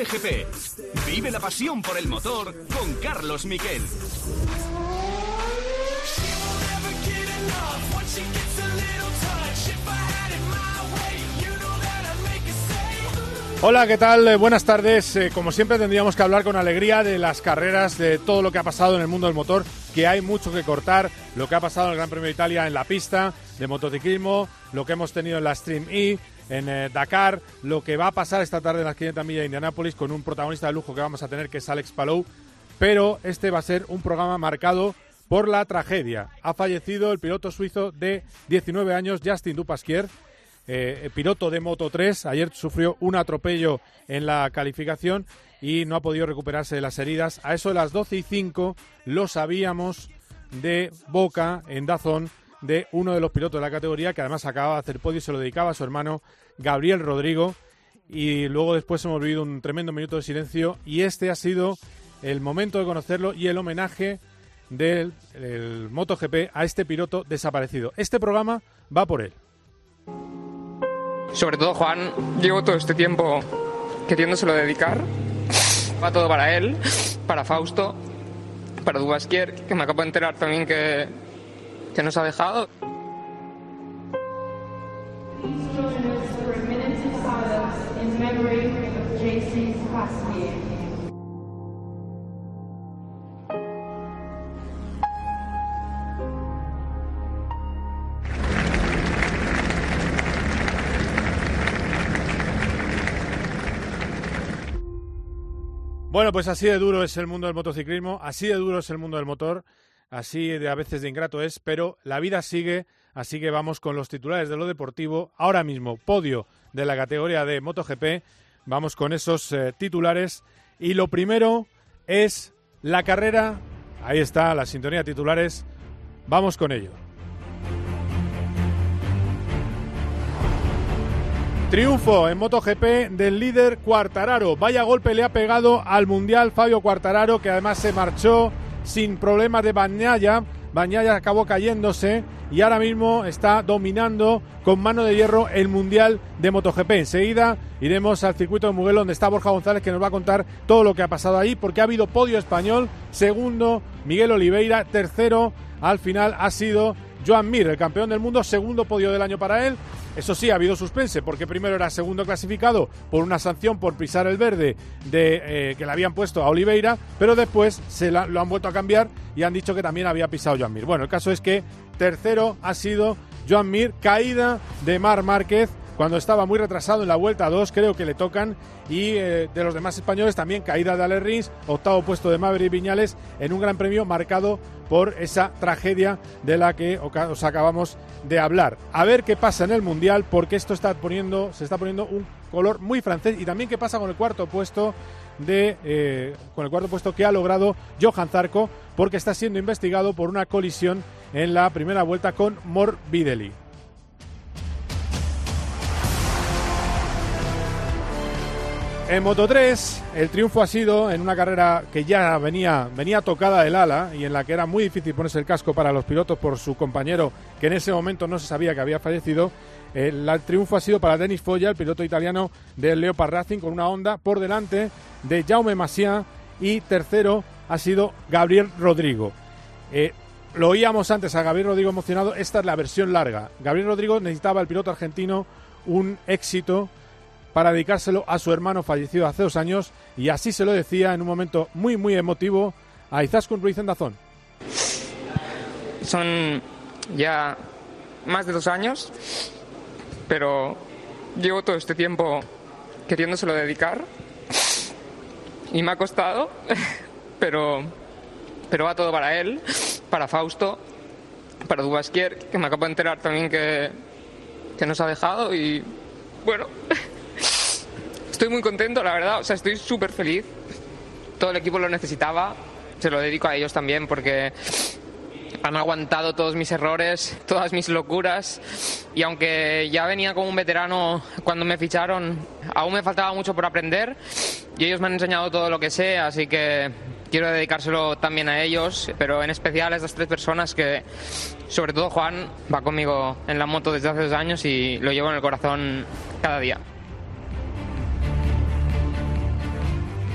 Cope GP. Vive la pasión por el motor con Carlos Miquel. Hola, ¿qué tal? Eh, buenas tardes. Eh, como siempre tendríamos que hablar con alegría de las carreras, de todo lo que ha pasado en el mundo del motor, que hay mucho que cortar, lo que ha pasado en el Gran Premio de Italia en la pista de motociclismo, lo que hemos tenido en la Stream E, en eh, Dakar, lo que va a pasar esta tarde en las 500 millas de Indianápolis con un protagonista de lujo que vamos a tener, que es Alex Palou. Pero este va a ser un programa marcado por la tragedia. Ha fallecido el piloto suizo de 19 años, Justin Dupasquier, eh, piloto de Moto 3. Ayer sufrió un atropello en la calificación y no ha podido recuperarse de las heridas. A eso de las 12 y 5 lo sabíamos de boca en Dazón de uno de los pilotos de la categoría que además acababa de hacer podio y se lo dedicaba a su hermano Gabriel Rodrigo. Y luego después hemos vivido un tremendo minuto de silencio y este ha sido el momento de conocerlo y el homenaje del MotoGP a este piloto desaparecido. Este programa va por él. Sobre todo Juan, llevo todo este tiempo queriéndoselo dedicar. Va todo para él, para Fausto, para Dubasquier, que me acabo de enterar también que, nos ha dejado. Bueno, pues así de duro es el mundo del motociclismo, así de duro es el mundo del motor, así de a veces de ingrato es, pero la vida sigue, así que vamos con los titulares de lo deportivo. Ahora mismo, podio de la categoría de MotoGP, vamos con esos eh, titulares. Y lo primero es la carrera, ahí está la sintonía de titulares, vamos con ello. Triunfo en MotoGP del líder Cuartararo. Vaya golpe le ha pegado al Mundial Fabio Cuartararo, que además se marchó sin problemas de Bañaya. Bañaya acabó cayéndose y ahora mismo está dominando con mano de hierro el Mundial de MotoGP. Enseguida iremos al circuito de Mugello donde está Borja González que nos va a contar todo lo que ha pasado ahí porque ha habido podio español, segundo Miguel Oliveira, tercero al final ha sido Joan Mir, el campeón del mundo, segundo podio del año para él. Eso sí, ha habido suspense, porque primero era segundo clasificado por una sanción por pisar el verde de, eh, que le habían puesto a Oliveira, pero después se lo han vuelto a cambiar y han dicho que también había pisado Joan Mir. Bueno, el caso es que tercero ha sido Joan Mir, caída de Mar Márquez cuando estaba muy retrasado en la vuelta 2, creo que le tocan. Y eh, de los demás españoles también caída de Ale Rins, octavo puesto de Maverick Viñales en un gran premio marcado por esa tragedia de la que os acabamos de hablar. A ver qué pasa en el Mundial, porque esto está poniendo, se está poniendo un color muy francés. Y también qué pasa con el cuarto puesto de eh, con el cuarto puesto que ha logrado Johan Zarco, porque está siendo investigado por una colisión en la primera vuelta con Morbidelli. En Moto 3, el triunfo ha sido en una carrera que ya venía, venía tocada del ala y en la que era muy difícil ponerse el casco para los pilotos por su compañero, que en ese momento no se sabía que había fallecido. El, triunfo ha sido para Denis Foya, el piloto italiano del Leopard Racing, con una Honda por delante de Jaume Masia y tercero ha sido Gabriel Rodrigo. Eh, lo oíamos antes a Gabriel Rodrigo emocionado, esta es la versión larga. Gabriel Rodrigo necesitaba el piloto argentino un éxito para dedicárselo a su hermano fallecido hace dos años y así se lo decía en un momento muy muy emotivo a Izaskun Ruiz en Dazón. Son ya más de dos años, pero llevo todo este tiempo queriéndoselo dedicar y me ha costado, pero, pero va todo para él, para Fausto, para Dubasquier, que me acabo de enterar también que, que nos ha dejado y bueno, Estoy muy contento, la verdad, o sea, estoy súper feliz. Todo el equipo lo necesitaba, se lo dedico a ellos también porque han aguantado todos mis errores, todas mis locuras. Y aunque ya venía como un veterano cuando me ficharon, aún me faltaba mucho por aprender. Y ellos me han enseñado todo lo que sé, así que quiero dedicárselo también a ellos, pero en especial a estas tres personas que, sobre todo Juan, va conmigo en la moto desde hace dos años y lo llevo en el corazón cada día.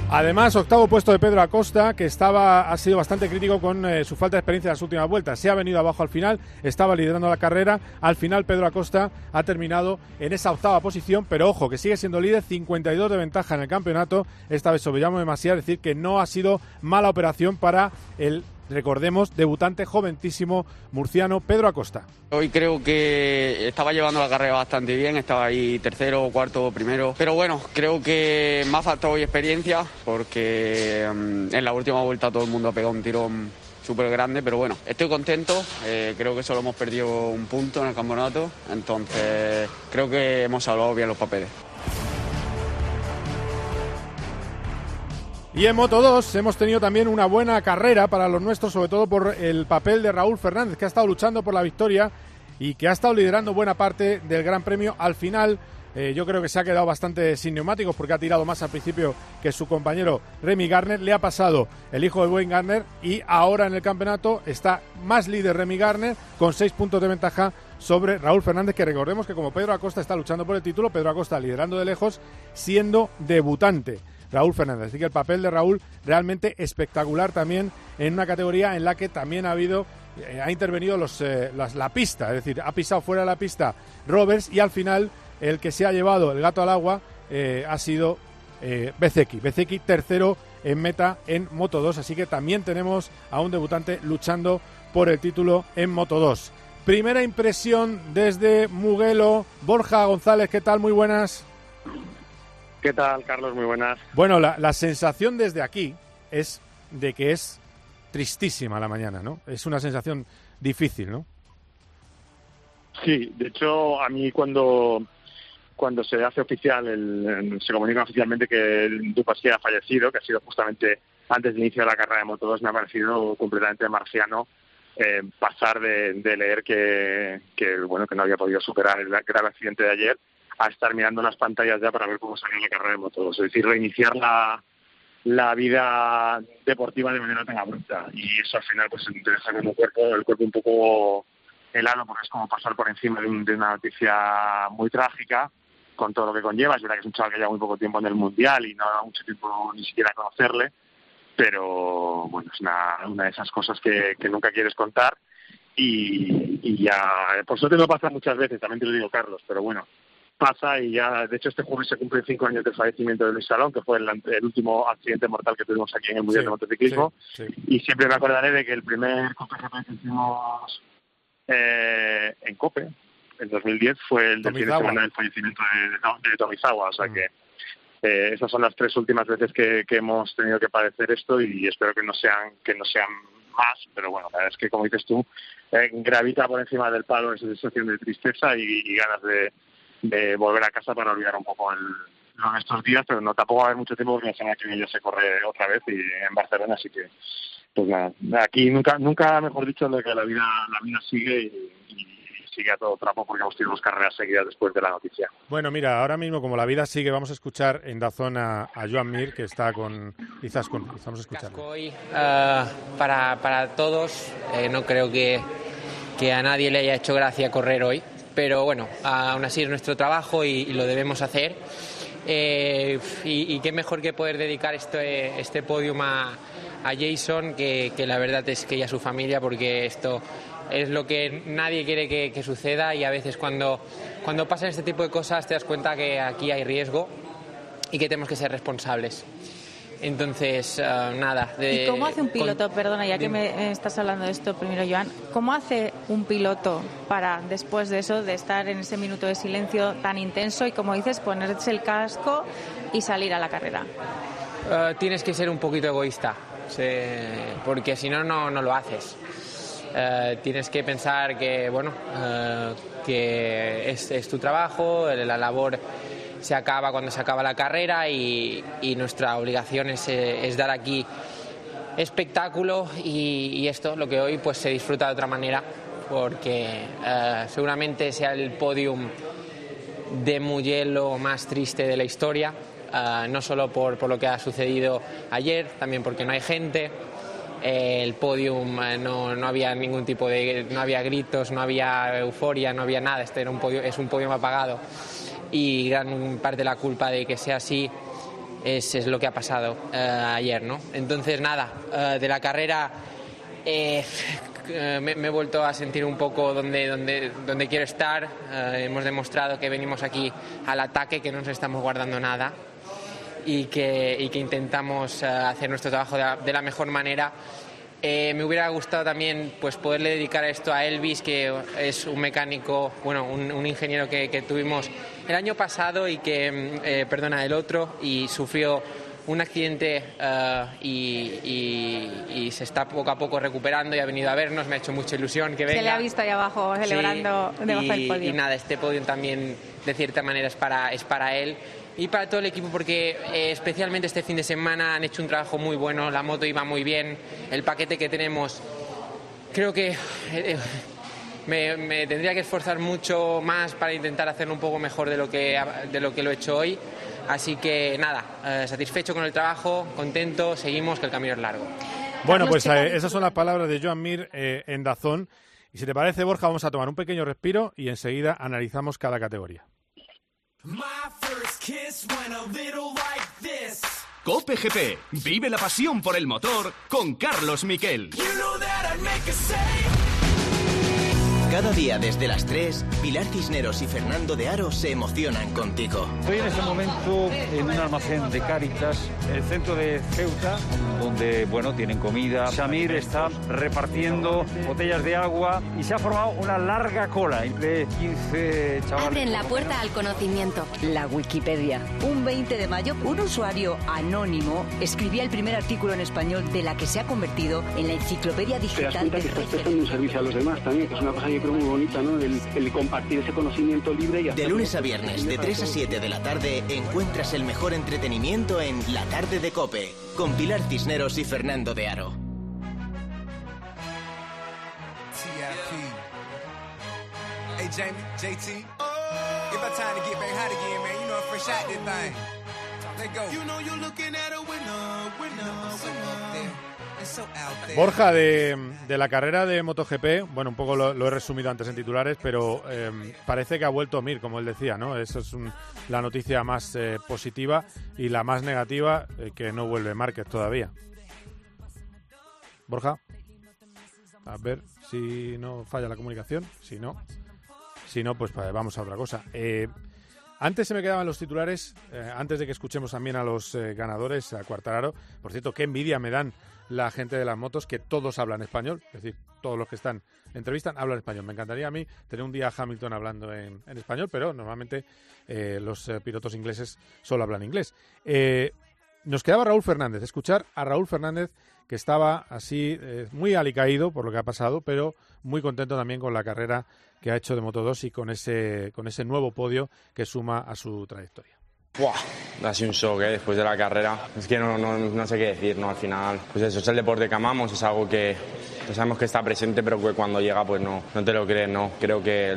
Además, octavo puesto de Pedro Acosta, que estaba, ha sido bastante crítico con eh, su falta de experiencia en las últimas vueltas. Se ha venido abajo al final, estaba liderando la carrera. Al final, Pedro Acosta ha terminado en esa octava posición, pero ojo, que sigue siendo líder, 52 de ventaja en el campeonato. Esta vez sobre Llamo demasiado, decir que no ha sido mala operación para el recordemos, debutante joventísimo murciano Pedro Acosta. Hoy creo que estaba llevando la carrera bastante bien, estaba ahí tercero, cuarto, primero, pero bueno, creo que me ha faltado hoy experiencia porque mm, en la última vuelta todo el mundo ha pegado un tirón súper grande, pero bueno, estoy contento, eh, creo que solo hemos perdido un punto en el campeonato, entonces creo que hemos salvado bien los papeles. Y en Moto 2 hemos tenido también una buena carrera para los nuestros, sobre todo por el papel de Raúl Fernández, que ha estado luchando por la victoria y que ha estado liderando buena parte del Gran Premio. Al final, eh, yo creo que se ha quedado bastante sin neumáticos porque ha tirado más al principio que su compañero Remy Garner. Le ha pasado el hijo de Wayne Garner y ahora en el campeonato está más líder Remy Garner con seis puntos de ventaja sobre Raúl Fernández, que recordemos que como Pedro Acosta está luchando por el título, Pedro Acosta liderando de lejos, siendo debutante. Raúl Fernández. Así que el papel de Raúl realmente espectacular también en una categoría en la que también ha habido eh, ha intervenido los, eh, la pista, es decir, ha pisado fuera de la pista Roberts y al final el que se ha llevado el gato al agua eh, ha sido eh, Bezeki. tercero en meta en Moto 2, así que también tenemos a un debutante luchando por el título en Moto 2. Primera impresión desde Muguelo, Borja González, ¿qué tal? Muy buenas. ¿Qué tal, Carlos? Muy buenas. Bueno, la, sensación desde aquí es de que es tristísima la mañana, ¿no? Es una sensación difícil, ¿no? Sí, de hecho, a mí cuando cuando se hace oficial, el, se comunica oficialmente que el Dupassi ha fallecido, que ha sido justamente antes de iniciar la carrera de Moto 2, me ha parecido completamente marciano eh, pasar de, leer que, que, bueno que no había podido superar el grave accidente de ayer a estar mirando las pantallas ya para ver cómo salía la carrera de moto. Es decir, reiniciar la, la vida deportiva de manera tan abrupta. Y eso al final pues te deja como cuerpo, el cuerpo un poco helado porque es como pasar por encima de, una noticia muy trágica con todo lo que conlleva. Es verdad que es un chaval que lleva muy poco tiempo en el Mundial y no ha mucho tiempo ni siquiera conocerle, pero bueno, es una, una de esas cosas que, que nunca quieres contar y, y ya, por suerte no pasa muchas veces, también te lo digo Carlos, pero bueno, pasa y ya, de hecho, este jueves se cumplen cinco años del fallecimiento de Luis Salón, que fue el, último accidente mortal que tuvimos aquí en el Mundial de Motociclismo. Y siempre me acordaré de que el primer que hicimos eh, en Cope, en 2010, fue el del fin de semana del fallecimiento de, de, Tomizawa. O sea mm. que eh, esas son las tres últimas veces que, hemos tenido que padecer esto y espero que no sean que no sean más, pero bueno, la verdad es que como dices tú, eh, gravita por encima del palo esa sensación de tristeza y ganas de, de volver a casa para olvidar un poco el, en estos días, pero no tampoco va a haber mucho tiempo porque la semana que viene ya se corre otra vez y en Barcelona, así que pues nada, aquí nunca, nunca mejor dicho, de que la vida, la vida sigue y, sigue a todo trapo porque hemos tenido dos carreras seguidas después de la noticia. Bueno, mira, ahora mismo como la vida sigue, vamos a escuchar en Dazón a, a Joan Mir, que está con quizás con Vamos a escuchar. Hoy, uh, para, para todos, eh, no creo que, que a nadie le haya hecho gracia correr hoy pero bueno, aún así es nuestro trabajo y, lo debemos hacer. Eh, y, qué mejor que poder dedicar este, este podium a, Jason, que, la verdad es que y su familia, porque esto es lo que nadie quiere que, que, suceda y a veces cuando, cuando pasan este tipo de cosas te das cuenta que aquí hay riesgo y que tenemos que ser responsables. Entonces, eh, nada. ¿Y cómo hace un piloto, perdona, ya que me estás hablando de esto primero, Joan, cómo hace un piloto para, después de eso, de estar en ese minuto de silencio tan intenso y, como dices, ponerse el casco y salir a la carrera? Eh, tienes que ser un poquito egoísta, porque si no, no lo haces. Eh, tienes que pensar que, bueno, que es, es tu trabajo, la labor se acaba cuando se acaba la carrera y, nuestra obligación eh, es, dar aquí espectáculo y, esto, lo que hoy pues se disfruta de otra manera porque eh, seguramente sea el podium de Mugello más triste de la historia, eh, no solo por, por, lo que ha sucedido ayer, también porque no hay gente. el podium no, no, había ningún tipo de. no había gritos, no había euforia, no había nada. Este era un es un podium apagado y gran parte de la culpa de que sea así es, es lo que ha pasado eh, ayer, ¿no? Entonces, nada, eh, de la carrera eh, me, he vuelto a sentir un poco donde, donde, donde quiero estar. Hemos demostrado que venimos aquí al ataque, que no nos estamos guardando nada y que, y que intentamos hacer nuestro trabajo de la mejor manera. Eh, me hubiera gustado también pues, poderle dedicar esto a Elvis, que es un mecánico, bueno, un, un ingeniero que, que tuvimos el año pasado y que, mm, eh, perdona, el otro, y sufrió un accidente eh, y, y- y se está poco a poco recuperando y ha venido a vernos, me ha hecho mucha ilusión que venga. Se le ha visto ahí abajo celebrando Sí, debajo y, del podio. y nada, este podio también de cierta manera es para, es para él y para todo el equipo porque eh, especialmente este fin de semana han hecho un trabajo muy bueno, la moto iba muy bien, el paquete que tenemos creo que eh, eh, me, me tendría que esforzar mucho más para intentar hacerlo un poco mejor de lo que, de lo, que lo he hecho hoy. Así que nada, eh, satisfecho con el trabajo, contento, seguimos, que el camino es largo. Bueno, pues eh, esas son las palabras de Joan Mir eh, en Dazón. Y si te parece, Borja, vamos a tomar un pequeño respiro y enseguida analizamos cada categoría. Cope GP. Vive la pasión por el motor con Carlos Miquel. Cada día desde las 3, Pilar Cisneros y Fernando de Aro se emocionan contigo. Estoy en este momento en un almacén de Cáritas, el centro de Ceuta, donde, bueno, tienen comida. Samir está repartiendo botellas de agua y se ha formado una larga cola de 15 chavales. Abren la puerta al conocimiento. La Wikipedia. Un 20 de mayo, un usuario anónimo escribía el primer artículo en español de la que se ha convertido en la enciclopedia te das digital cuenta de que estás prestando un servicio a los demás también, que es una cosa yo creo muy bonita, ¿no? El, el compartir ese conocimiento libre y De lunes a viernes, de 3 a 7 de la tarde, encuentras el mejor entretenimiento en La Tarde de Cope, con Pilar Cisneros y Fernando de Aro. Hey Jamie, JT. It's about time to get back hot again, man. You know I'm fresh out this thing. Let go. You know you're looking at a winner, winner, winner. Borja, de, la carrera de MotoGP, bueno, un poco lo, he resumido antes en titulares, pero eh, parece que ha vuelto Mir, como él decía, ¿no? Esa es la noticia más eh, positiva y la más negativa, eh, que no vuelve Márquez todavía. Borja, a ver si no falla la comunicación, si no, si no, pues eh, vamos a otra cosa. Eh, antes se me quedaban los titulares, antes de que escuchemos también a los ganadores, a Cuartararo. Por cierto, qué envidia me dan la gente de las motos, que todos hablan español, es decir, todos los que están entrevistan hablan español. Me encantaría a mí tener un día a Hamilton hablando en, español, pero normalmente eh, los eh, pilotos ingleses solo hablan inglés. Eh, nos quedaba Raúl Fernández, escuchar a Raúl Fernández que estaba así muy alicaído por lo que ha pasado, pero muy contento también con la carrera que ha hecho de Moto 2 y con ese, con ese nuevo podio que suma a su trayectoria. Buah, ha sido un shock ¿eh? después de la carrera. Es que no, no, no sé qué decir, ¿no? Al final, pues eso es el deporte que amamos, es algo que, sabemos que está presente, pero que cuando llega, pues no, no te lo crees, ¿no? Creo que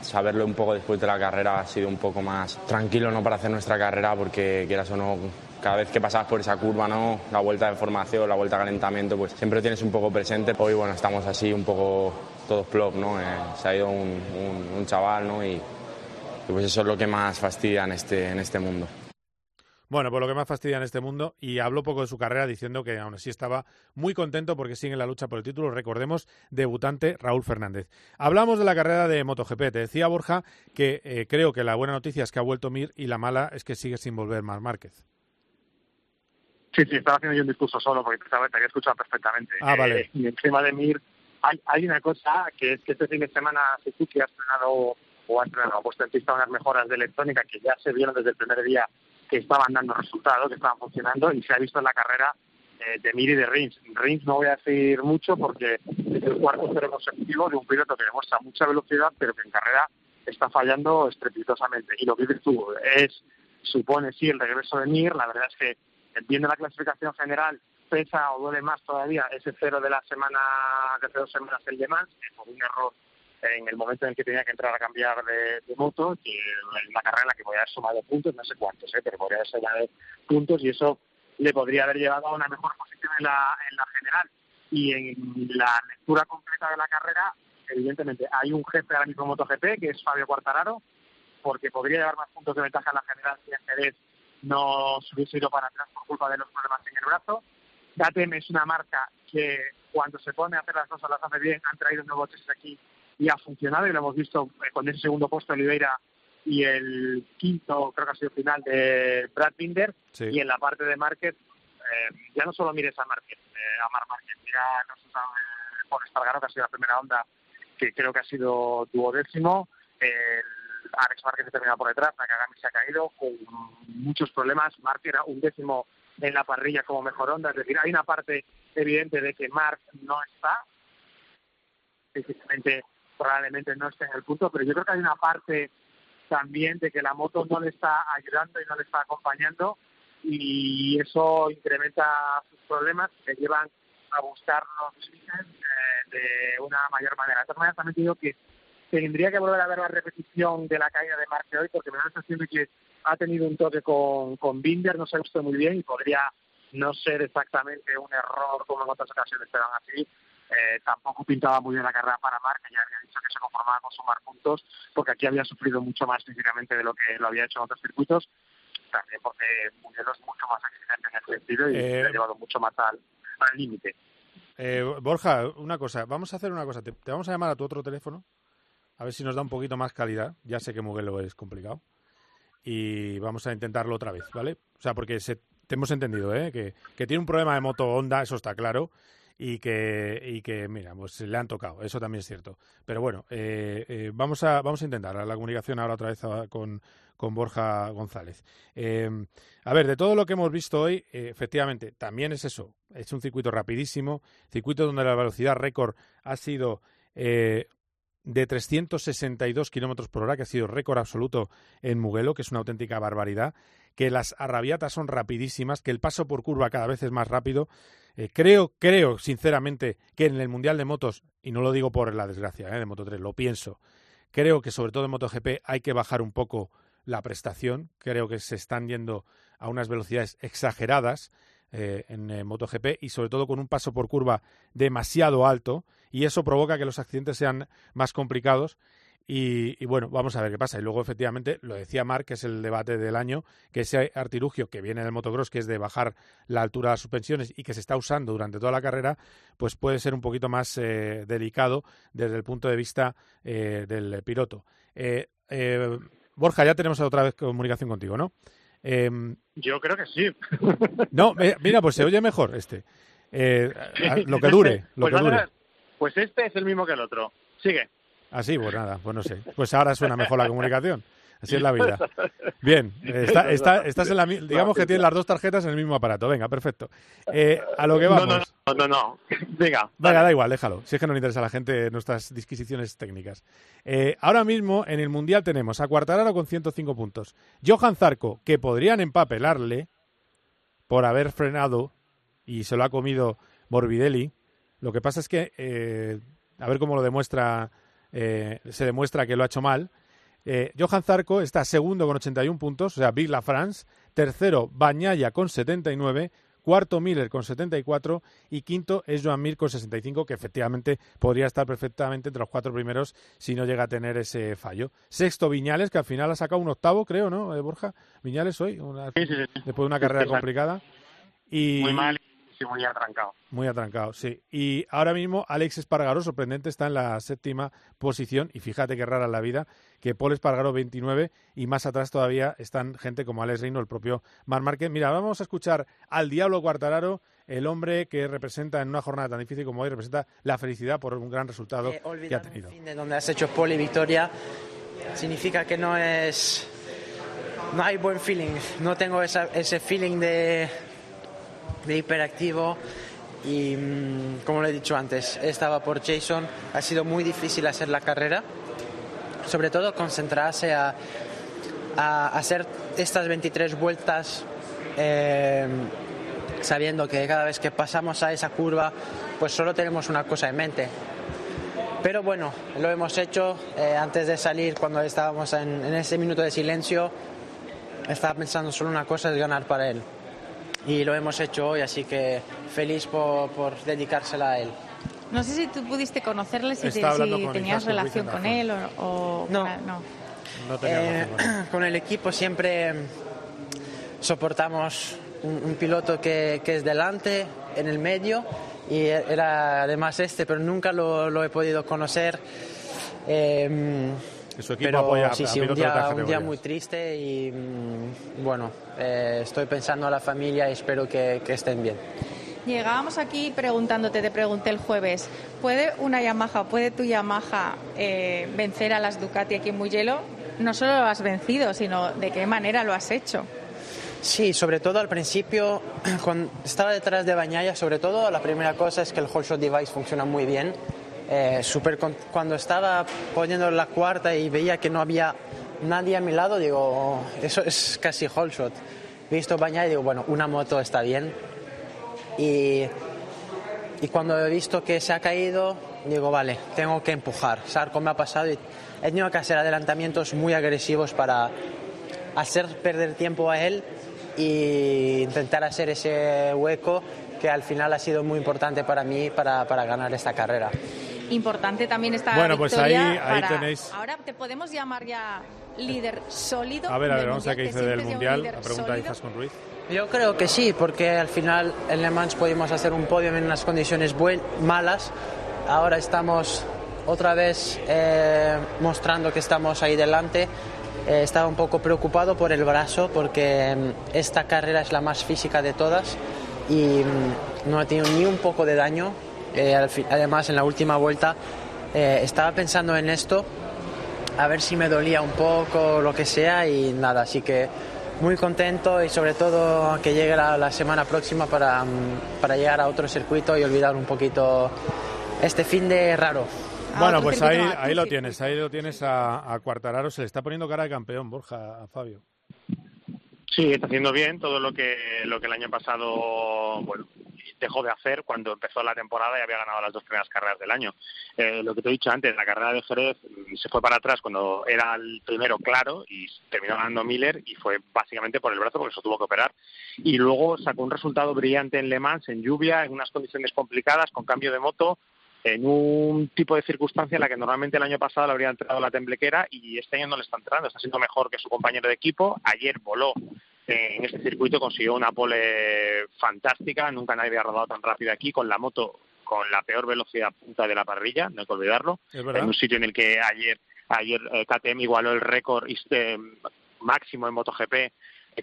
saberlo un poco después de la carrera ha sido un poco más tranquilo, ¿no? Para hacer nuestra carrera, porque quieras o no, cada vez que pasas por esa curva, ¿no? La vuelta de formación, la vuelta de calentamiento, pues siempre tienes un poco presente. Hoy, bueno, estamos así un poco todos plop, ¿no? Eh, se ha ido un, un- un chaval, ¿no? Y, y pues eso es lo que más fastidia en este, en este mundo. Bueno, por lo que más fastidia en este mundo, y habló poco de su carrera diciendo que aún así estaba muy contento porque sigue en la lucha por el título. Recordemos, debutante Raúl Fernández. Hablamos de la carrera de MotoGP. Te decía Borja que eh, creo que la buena noticia es que ha vuelto Mir y la mala es que sigue sin volver Mar Márquez. Sí, sí, estaba haciendo yo un discurso solo porque precisamente había escuchado perfectamente. Ah, vale. Eh, y encima de Mir hay, hay una cosa que es que este fin de semana Suzuki ha estrenado o ha puesto en pista unas mejoras de electrónica que ya se vieron desde el primer día que estaban dando resultados, que estaban funcionando y se ha visto en la carrera eh, de Mir y de Rins. Rins no voy a decir mucho porque es el cuarto cero consecutivo de un piloto que demuestra mucha velocidad pero que en carrera está fallando estrepitosamente. Y lo que dices tú es, supone sí el regreso de Mir, la verdad es que viendo la clasificación general pesa o duele más todavía ese cero de la semana, de hace dos semanas el de que por un error en el momento en el que tenía que entrar a cambiar de, de moto, que en la carrera en la que podría haber sumado puntos, no sé cuántos, ¿eh? pero podría haber sumado puntos y eso le podría haber llevado a una mejor posición en la, en la general. Y en la lectura completa de la carrera, evidentemente hay un jefe ahora mismo en MotoGP, que es Fabio Quartararo, porque podría llevar más puntos de ventaja en la general si Jerez no se hubiese ido para atrás por culpa de los problemas en el brazo. KTM es una marca que cuando se pone a hacer las cosas las hace bien, han traído nuevos coches aquí y ha funcionado y lo hemos visto eh, con ese segundo puesto de Oliveira y el quinto, creo que ha sido final de Brad Binder Sí. y en la parte de Márquez, eh, ya no solo mires a Márquez, eh, a Mar Márquez, mira no sé, eh, por Espargaro, que ha sido la primera onda, que creo que ha sido duodécimo, el Alex Márquez se termina por detrás, Nakagami se ha caído con muchos problemas, Márquez era un décimo en la parrilla como mejor onda, es decir, hay una parte evidente de que Mark no está, físicamente probablemente no esté en el punto, pero yo creo que hay una parte también de que la moto no le está ayudando y no le está acompañando y eso incrementa sus problemas que llevan a buscar los límites eh, de una mayor manera. De todas maneras, también digo que tendría que volver a ver la repetición de la caída de Marque hoy porque me da la sensación de que ha tenido un toque con, con Binder, no se ha visto muy bien y podría no ser exactamente un error como en otras ocasiones, pero así eh, tampoco pintaba muy bien la carrera para Marc, que ya había dicho que se conformaba con sumar puntos, porque aquí había sufrido mucho más físicamente de lo que lo había hecho en otros circuitos, también porque Mugello es mucho más exigente en ese sentido y Eh, se ha llevado mucho más al al límite. Eh, Borja, una cosa, vamos a hacer una cosa. Te, te vamos a llamar a tu otro teléfono, a ver si nos da un poquito más calidad. Ya sé que Mugello es complicado. Y vamos a intentarlo otra vez, ¿vale? O sea, porque se, te hemos entendido, ¿eh? Que, que tiene un problema de moto Honda, eso está claro. Y que, y que, mira, pues le han tocado, eso también es cierto. Pero bueno, eh, eh, vamos, a, vamos a intentar la comunicación ahora otra vez con, con Borja González. Eh, a ver, de todo lo que hemos visto hoy, eh, efectivamente, también es eso. Es un circuito rapidísimo, circuito donde la velocidad récord ha sido eh, de 362 kilómetros por hora, que ha sido récord absoluto en Mugello, que es una auténtica barbaridad, que las arrabiatas son rapidísimas, que el paso por curva cada vez es más rápido. Eh, creo, creo, sinceramente, que en el Mundial de Motos, y no lo digo por la desgracia eh, de Moto 3, lo pienso, creo que sobre todo en MotoGP hay que bajar un poco la prestación. Creo que se están yendo a unas velocidades exageradas eh, en eh, MotoGP y sobre todo con un paso por curva demasiado alto y eso provoca que los accidentes sean más complicados. Y, y bueno, vamos a ver qué pasa. Y luego, efectivamente, lo decía Mark, que es el debate del año, que ese artilugio que viene del motocross, que es de bajar la altura de las suspensiones y que se está usando durante toda la carrera, pues puede ser un poquito más eh, delicado desde el punto de vista eh, del piloto. Eh, eh, Borja, ya tenemos otra vez comunicación contigo, ¿no? Em, Yo creo que sí. no, mira, pues se oye mejor este. Eh, lo que dure, lo Pues que dure. Pues este es el mismo que el otro. Sigue. Así, pues nada, pues no sé. Pues ahora suena mejor la comunicación. Así es la vida. Bien, está- está- estás en la, digamos que tienes las dos tarjetas en el mismo aparato. Venga, perfecto. Eh, a lo que No, vamos. no, no, no, no. Venga. Venga, da igual, déjalo. Si es que no le interesa a la gente nuestras disquisiciones técnicas. Eh, ahora mismo en el Mundial tenemos a Cuartararo con 105 puntos. Johan Zarco, que podrían empapelarle por haber frenado y se lo ha comido Morbidelli. Lo que pasa es que, eh, a ver cómo lo demuestra, eh, se demuestra que lo ha hecho mal. Eh, Johan Zarco está segundo con 81 puntos, o sea, Big La France. Tercero, Bañaya con 79. Cuarto, Miller con 74. Y quinto es Joan Mir con 65, que efectivamente podría estar perfectamente entre los cuatro primeros si no llega a tener ese fallo. Sexto, Viñales, que al final ha sacado un octavo, creo, ¿no, eh, Borja? Viñales hoy, una- después de una carrera complicada. Y, Muy mal muy atrancado. muy atrancado, sí. Y ahora mismo Alex Espargaró, sorprendente, está en la séptima posición. Y fíjate qué rara es la vida, que Paul Espargaró 29 y más atrás todavía están gente como Alex Reino, el propio Mar Márquez. Mira, vamos a escuchar al Diablo Cuartararo, el hombre que representa en una jornada tan difícil como hoy, representa la felicidad por un gran resultado Eh, que ha tenido. fin de donde has hecho pole y victoria significa que no es no hay buen feeling no tengo esa- ese feeling de de hiperactivo y mm, como lo he dicho antes estaba por Jason ha sido muy difícil hacer la carrera sobre todo concentrarse a, a hacer estas 23 vueltas eh, sabiendo que cada vez que pasamos a esa curva pues solo tenemos una cosa en mente pero bueno, lo hemos hecho. Eh, antes de salir, cuando estábamos en, en ese minuto de silencio, estaba pensando solo una cosa, es ganar para él. Y lo hemos hecho hoy, así que feliz por, por dedicársela a él. No sé si tú pudiste conocerle, si, te- si con tenías relación con él o, o- No. para- no. No Eh, con el equipo siempre soportamos un, un piloto que, que es delante, en el medio, y era además este, pero nunca lo, lo he podido conocer. Eh, su equipo pero apoya sí, a sí, un día, un día muy triste y mm, bueno, eh, estoy pensando a la familia y espero que, que estén bien. Llegábamos aquí preguntándote, te pregunté el jueves, ¿puede una Yamaha, puede tu Yamaha eh, vencer a las Ducati aquí en Mugello? No solo lo has vencido, sino de qué manera lo has hecho. Sí, sobre todo al principio, cuando estaba detrás de Bañaya, sobre todo la primera cosa es que el whole shot device funciona muy bien. Eh, súper con- cuando estaba poniendo la cuarta y veía que no había nadie a mi lado, digo, "Oh, eso es casi whole shot. Visto Bañaya y digo, bueno, una moto está bien. Y, y cuando he visto que se ha caído, digo, vale, tengo que empujar. Sarko me ha pasado y he tenido que hacer adelantamientos muy agresivos para hacer perder tiempo a él e intentar hacer ese hueco que al final ha sido muy importante para mí para, para ganar esta carrera. Importante también esta Bueno, pues victoria ahí- ahí para- tenéis- Ahora te podemos llamar ya líder sólido. A ver, a ver, vamos a ver qué dice ¿Te del Mundial. La pregunta de? Izaskun Ruiz. Yo creo que sí, porque al final en Le Mans pudimos hacer un podio en unas condiciones buen- malas. Ahora estamos otra vez eh, mostrando que estamos ahí delante. Eh, estaba un poco preocupado por el brazo porque mm, esta carrera es la más física de todas y mm, no ha tenido ni un poco de daño. Eh, además, en la última vuelta eh, estaba pensando en esto a ver si me dolía un poco o lo que sea y nada, así que muy contento y sobre todo que llegue la, la semana próxima para, mm, para llegar a otro circuito y olvidar un poquito este fin de raro. Bueno, pues ahí, ahí lo tienes, ahí lo tienes a, a Quartararo. Se le está poniendo cara de campeón, Borja, a Fabio. Sí, está haciendo bien todo lo que lo que el año pasado bueno dejó de hacer cuando empezó la temporada y había ganado las dos primeras carreras del año. Eh, lo que te he dicho antes, la carrera de Jerez mm, se fue para atrás cuando era el primero claro y terminó ganando Miller y fue básicamente por el brazo porque se tuvo que operar. Y luego sacó un resultado brillante en Le Mans, en lluvia, en unas condiciones complicadas, con cambio de moto, en un tipo de circunstancia en la que normalmente el año pasado le habría entrado la temblequera y este año no le está entrando, está siendo mejor que su compañero de equipo. Ayer voló en este circuito, consiguió una pole fantástica, nunca nadie había rodado tan rápido aquí con la moto con la peor velocidad punta de la parrilla, no hay que olvidarlo, en un sitio en el que ayer ayer eh, KTM igualó el récord eh, máximo en MotoGP eh,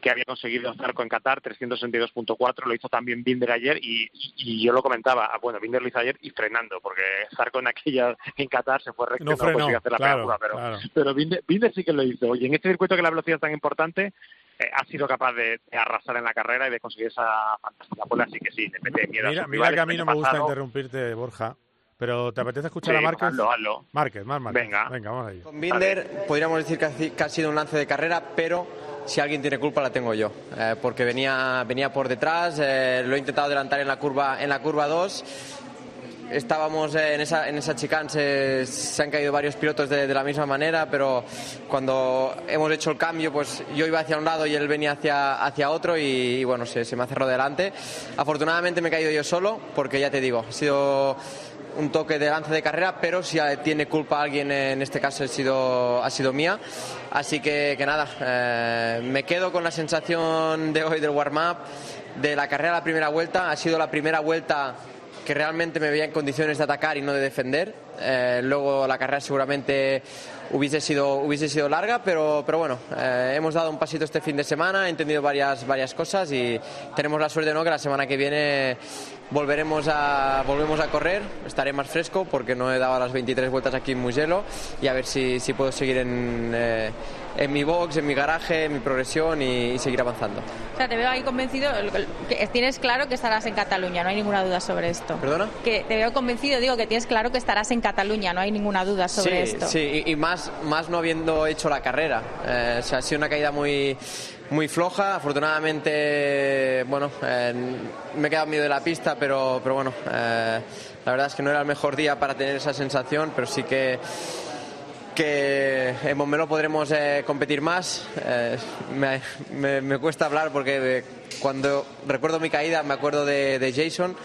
que había conseguido Zarco en Qatar, 362.4, lo hizo también Binder ayer y, y yo lo comentaba, ah, bueno, Binder lo hizo ayer y frenando, porque Zarco en aquella, en Qatar se fue recto No no frenó, consiguió hacer la claro, pero, claro. pero Binder, Binder sí que lo hizo. Y en este circuito que la velocidad es tan importante, eh, ha sido capaz de, de arrasar en la carrera y de conseguir esa fantástica pole, así que sí, le mete miedo Mira, sus mira rivales. que a mí no me gusta pasado- interrumpirte, Borja, pero ¿te apetece escuchar Sí, a Márquez? hazlo, hazlo. Márquez, más Márquez. Venga. Venga, vamos ahí. Con Binder podríamos decir que ha, ci- que ha sido un lance de carrera, pero si alguien tiene culpa la tengo yo, eh, porque venía, venía por detrás, eh, lo he intentado adelantar en la curva en la curva 2. Estábamos eh, en esa, en esa chicane, se, se han caído varios pilotos de, de la misma manera, pero cuando hemos hecho el cambio, pues yo iba hacia un lado y él venía hacia, hacia otro y, y bueno, se, se me ha cerrado delante. Afortunadamente me he caído yo solo, porque ya te digo, ha sido un toque de lance de carrera, pero si tiene culpa alguien, en este caso ha sido, ha sido mía. Así que, que nada, eh, me quedo con la sensación de hoy del warm-up, de la carrera a la primera vuelta. Ha sido la primera vuelta que realmente me veía en condiciones de atacar y no de defender. Eh, luego la carrera seguramente hubiese sido, hubiese sido larga, pero, pero bueno, eh, hemos dado un pasito este fin de semana, he entendido varias, varias cosas y tenemos la suerte ¿no? que la semana que viene volveremos a, volvemos a correr, estaré más fresco porque no he dado las 23 vueltas aquí en Mugello y a ver si, si puedo seguir en, eh, en mi box, en mi garaje, en mi progresión y, y seguir avanzando. O sea, te veo ahí convencido, que tienes claro que estarás en Cataluña, no hay ninguna duda sobre esto. ¿Perdona? Que te veo convencido, digo que tienes claro que estarás en Cataluña, no hay ninguna duda sobre sí, esto. Sí, y, y más, más no habiendo hecho la carrera. Eh, o sea, ha sido una caída muy, muy floja. Afortunadamente, bueno, eh, me he quedado medio de la pista, pero, pero bueno, eh, la verdad es que no era el mejor día para tener esa sensación, pero sí que que en Montmeló podremos eh, competir más. Eh, me, me- me cuesta hablar porque cuando recuerdo mi caída me acuerdo de, de Jason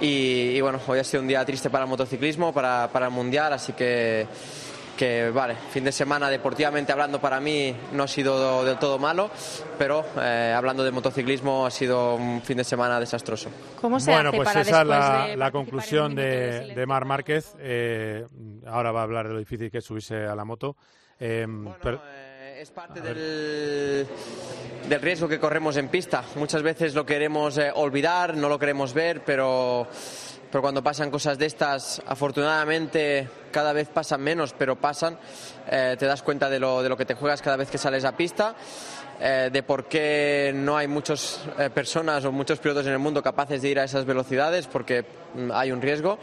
y, y bueno, hoy ha sido un día triste para el motociclismo, para, para el Mundial, así que que, vale, fin de semana deportivamente hablando para mí no ha sido del todo malo, pero eh, hablando de motociclismo ha sido un fin de semana desastroso. ¿Cómo se bueno, hace pues para esa es la, de la conclusión de, de Mar Márquez. Eh, ahora va a hablar de lo difícil que es subirse a la moto. Eh, pero- Es parte del, del riesgo que corremos en pista. Muchas veces lo queremos eh, olvidar, no lo queremos ver, pero, pero cuando pasan cosas de estas, afortunadamente cada vez pasan menos, pero pasan, eh, te das cuenta de lo, de lo que te juegas cada vez que sales a pista. eh, de por qué no hay muchas eh, personas o muchos pilotos en el mundo capaces de ir a esas velocidades, porque mm, hay un riesgo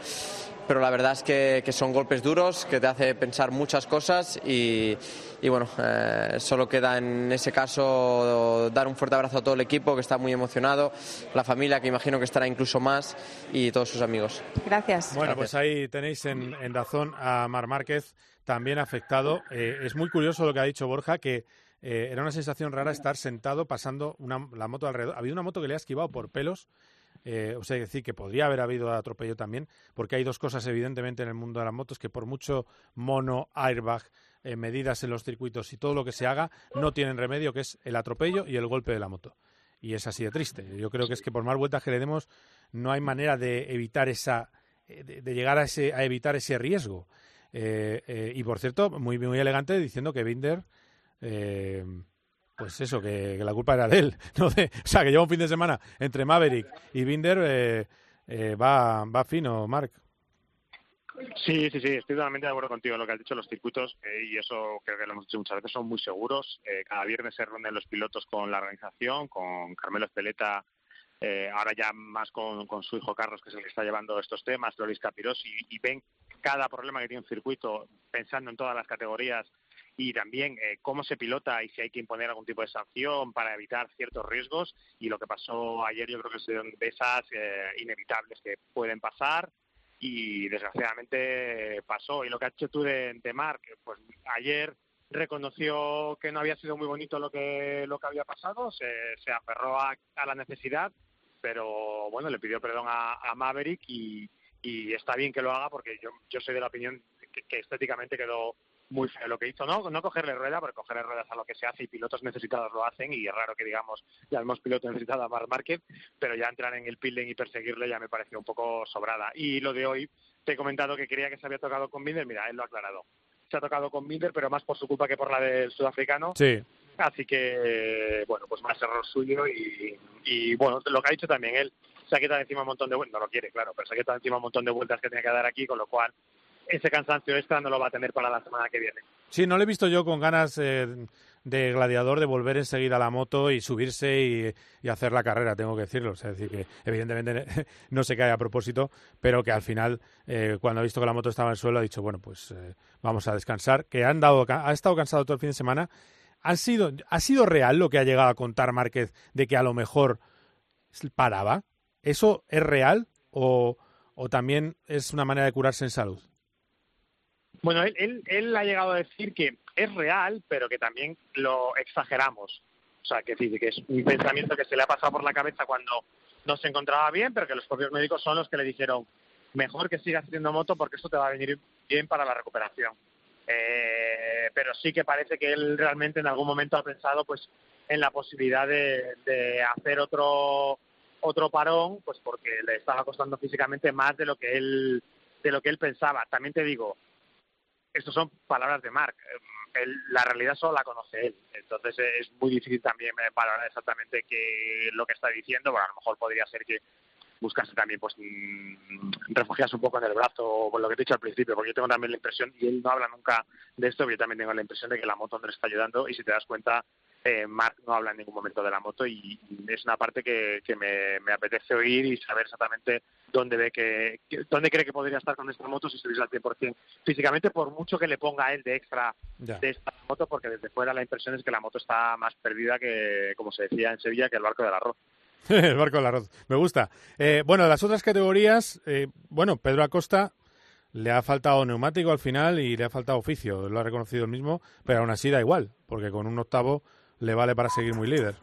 pero la verdad es que, que son golpes duros, que te hace pensar muchas cosas y, y bueno, eh, solo queda en ese caso dar un fuerte abrazo a todo el equipo que está muy emocionado, la familia que imagino que estará incluso más y todos sus amigos. Gracias. Bueno, pues ahí tenéis en, en Dazón a Mar Márquez también afectado. Eh, es muy curioso lo que ha dicho Borja, que eh, era una sensación rara estar sentado pasando una, la moto alrededor. Ha habido una moto que le ha esquivado por pelos. Eh, o sea, decir que podría haber habido atropello también, porque hay dos cosas evidentemente en el mundo de las motos que por mucho mono, airbag, eh, medidas en los circuitos y todo lo que se haga, no tienen remedio, que es el atropello y el golpe de la moto. Y es así de triste. Yo creo que es que por más vueltas que le demos, no hay manera de evitar esa, eh, de, llegar a, ese, a evitar ese riesgo. Eh, y por cierto, muy, muy elegante diciendo que Binder, pues eso, que, la culpa era de él. ¿no? De- o sea, que lleva un fin de semana entre Maverick y Binder, eh, eh, va, va fino, Mark. Sí, sí, sí, estoy totalmente de acuerdo contigo en lo que has dicho. Los circuitos, eh, y eso creo que lo hemos dicho muchas veces, son muy seguros. Eh, cada viernes se reúnen los pilotos con la organización, con Carmelo Espeleta, eh, ahora ya más con, con su hijo Carlos, que es el que está llevando estos temas, Loris Capiros, y, y ven cada problema que tiene un circuito pensando en todas las categorías y también eh, cómo se pilota y si hay que imponer algún tipo de sanción para evitar ciertos riesgos. Y lo que pasó ayer yo creo que son de esas eh, inevitables que pueden pasar y desgraciadamente pasó. Y lo que has hecho tú de, de Marc, pues ayer reconoció que no había sido muy bonito lo que lo que había pasado, se, se aferró a, a la necesidad, pero bueno, le pidió perdón a, a Maverick y, y está bien que lo haga porque yo, yo soy de la opinión que estéticamente quedó muy feo lo que hizo. No, no cogerle rueda, porque cogerle ruedas a lo que se hace y pilotos necesitados lo hacen y es raro que digamos ya hemos piloto necesitado a Marc Márquez, pero ya entrar en el pilden y perseguirle ya me pareció un poco sobrada. Y lo de hoy, te he comentado que creía que se había tocado con Binder, mira, él lo ha aclarado. Se ha tocado con Binder, pero más por su culpa que por la del sudafricano. Sí. Así que, bueno, pues más error suyo y, y, bueno, lo que ha dicho también él, se ha quitado encima un montón de vueltas, no lo quiere, claro, pero se ha quitado encima un montón de vueltas que tenía que dar aquí, con lo cual ese cansancio extra no lo va a tener para la semana que viene. Sí, no le he visto yo con ganas eh, de gladiador de volver enseguida a la moto y subirse y, hacer la carrera, tengo que decirlo. Es decir, que evidentemente no se cae a propósito, pero que al final, eh, cuando ha visto que la moto estaba en el suelo, ha dicho, bueno, pues eh, vamos a descansar. Que han dado, ha estado cansado todo el fin de semana. ¿Han sido, ¿Ha sido real lo que ha llegado a contar Márquez de que a lo mejor paraba? ¿Eso es real o también es una manera de curarse en salud? Bueno, él, él, él ha llegado a decir que es real, pero que también lo exageramos. O sea, que, que es un pensamiento que se le ha pasado por la cabeza cuando no se encontraba bien, pero que los propios médicos son los que le dijeron mejor que sigas haciendo moto porque eso te va a venir bien para la recuperación. Eh, pero sí que parece que él realmente en algún momento ha pensado pues en la posibilidad de, de hacer otro otro parón, pues porque le estaba costando físicamente más de lo que él de lo que él pensaba. También te digo, estas son palabras de Marc. Él, la realidad solo la conoce él. Entonces eh, es muy difícil también eh, valorar exactamente qué lo que está diciendo. Bueno, a lo mejor podría ser que buscase también pues mm, refugiarse un poco en el brazo o por lo que te he dicho al principio, porque yo tengo también la impresión, y él no habla nunca de esto, pero yo también tengo la impresión de que la moto no le está ayudando y si te das cuenta, eh, Marc no habla en ningún momento de la moto y, y es una parte que, que me, me apetece oír y saber exactamente dónde ve que, que- dónde cree que podría estar con esta moto si estuviese al 100% físicamente, por mucho que le ponga a él de extra Ya. de esta moto, porque desde fuera la impresión es que la moto está más perdida que, como se decía en Sevilla, que el barco del arroz. el barco del arroz. Me gusta. Eh, bueno, las otras categorías, eh, bueno, Pedro Acosta le ha faltado neumático al final y le ha faltado oficio. Lo ha reconocido él mismo, pero aún así da igual, porque con un octavo le vale para seguir muy líder.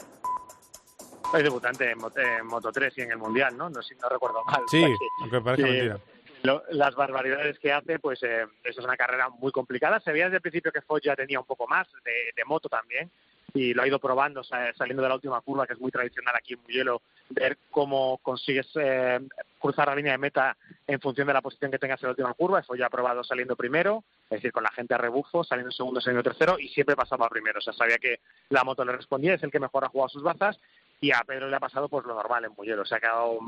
Es debutante en, Moto, en Moto 3 y en el Mundial, ¿no? No, si no recuerdo mal. Sí, que- aunque parezca que mentira. lo- las barbaridades que hace, pues eh, eso es una carrera muy complicada. Se veía desde el principio que Foyt ya tenía un poco más de, de moto también y lo ha ido probando sa- saliendo de la última curva, que es muy tradicional aquí en Mugello, ver cómo consigues eh, cruzar la línea de meta en función de la posición que tengas en la última curva. Foyt ya ha probado saliendo primero, es decir, con la gente a rebufo, saliendo segundo, saliendo tercero y siempre pasaba primero. O sea, sabía que la moto le respondía, es el que mejor ha jugado sus bazas y a Pedro le ha pasado pues lo normal en Mugello. Se ha quedado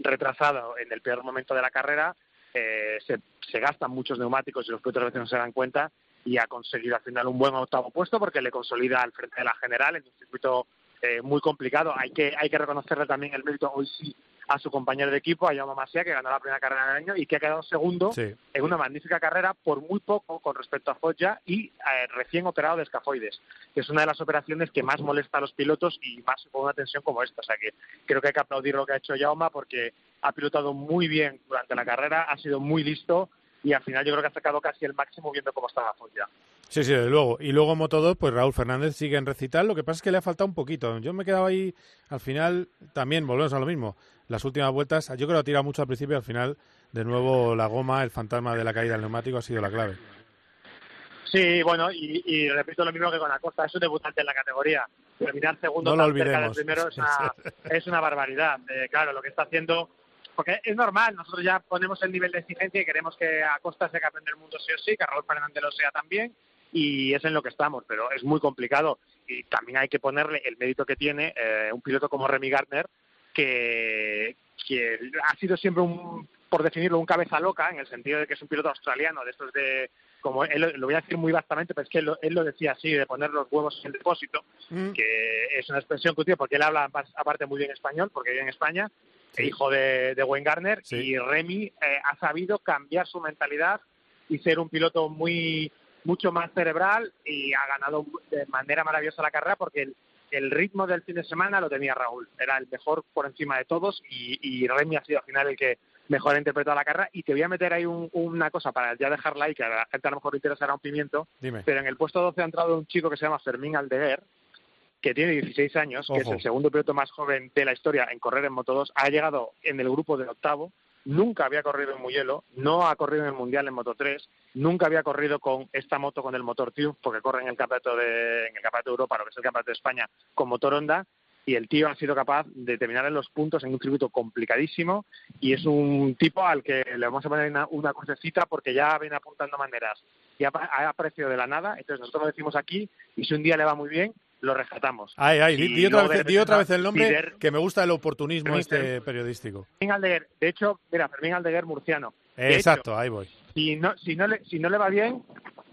retrasado en el peor momento de la carrera, eh, se, se gastan muchos neumáticos y los pilotos a veces no se dan cuenta y ha conseguido al final un buen octavo puesto porque le consolida al frente de la general en un circuito eh, muy complicado. Hay que hay que reconocerle también el mérito hoy sí a su compañero de equipo, a Jaume Masia, que ganó la primera carrera del año y que ha quedado segundo Sí. en una magnífica carrera por muy poco con respecto a Foggia y eh, recién operado de escafoides, que es una de las operaciones que más molesta a los pilotos y más con una tensión como esta. O sea que creo que hay que aplaudir lo que ha hecho Jaume porque ha pilotado muy bien durante la carrera, ha sido muy listo y al final yo creo que ha sacado casi el máximo viendo cómo estaba Foggia. Sí, sí, desde luego. Y luego en Moto 2, pues Raúl Fernández sigue en recital. Lo que pasa es que le ha faltado un poquito. Yo me he quedado ahí, al final, también volvemos a lo mismo. Las últimas vueltas, yo creo que ha tirado mucho al principio y al final, de nuevo, la goma, el fantasma de la caída del neumático ha sido la clave. Sí, bueno, y, y repito lo mismo que con Acosta, es un debutante en la categoría. Terminar segundo No lo tan cerca del primero es una, es una barbaridad. Eh, claro, lo que está haciendo, porque es normal, nosotros ya ponemos el nivel de exigencia y queremos que Acosta sea campeón del mundo sí o sí, que Raúl Fernández lo sea también, y es en lo que estamos, pero es muy complicado. Y también hay que ponerle el mérito que tiene eh, un piloto como Remy Gardner, que, que ha sido siempre un, por definirlo, un cabeza loca, en el sentido de que es un piloto australiano, de estos de, como él, lo voy a decir muy vastamente, pero es que él, lo- él lo decía así, de poner los huevos en el depósito, que es una expresión que utiliza porque él habla apa- aparte muy bien español, porque vive en España, hijo de, de Wayne Garner, y Remy eh, ha sabido cambiar su mentalidad y ser un piloto muy mucho más cerebral y ha ganado de manera maravillosa la carrera porque el, el ritmo del fin de semana lo tenía Raúl, era el mejor por encima de todos y, y Remy ha sido al final el que mejor ha interpretado la carrera. Y te voy a meter ahí un- una cosa para ya dejarla ahí que a la gente a lo mejor le interesará un pimiento Dime. pero en el puesto 12 ha entrado un chico que se llama Fermín Aldeguer, que tiene 16 años, que es el segundo piloto más joven de la historia en correr en Moto 2. Ha llegado en el grupo del octavo, nunca había corrido en Mugello, no ha corrido en el Mundial en Moto 3, nunca había corrido con esta moto con el motor Triumph, porque corre en el campeonato de, en el campeonato de Europa, lo que es el campeonato de España, con motor Honda. Y el tío ha sido capaz de terminar en los puntos en un circuito complicadísimo y es un tipo al que le vamos a poner una, una crucecita porque ya viene apuntando maneras y ha, ha aparecido de la nada. Entonces nosotros lo decimos aquí y si un día le va muy bien, lo rescatamos. Ay, ay, di, di otra, vez, di otra vez el nombre, que me gusta el oportunismo este periodístico. Fermín Aldeguer, de hecho, mira, Fermín Aldeguer murciano. De Exacto, hecho, ahí voy. si no, si no le, si no le va bien,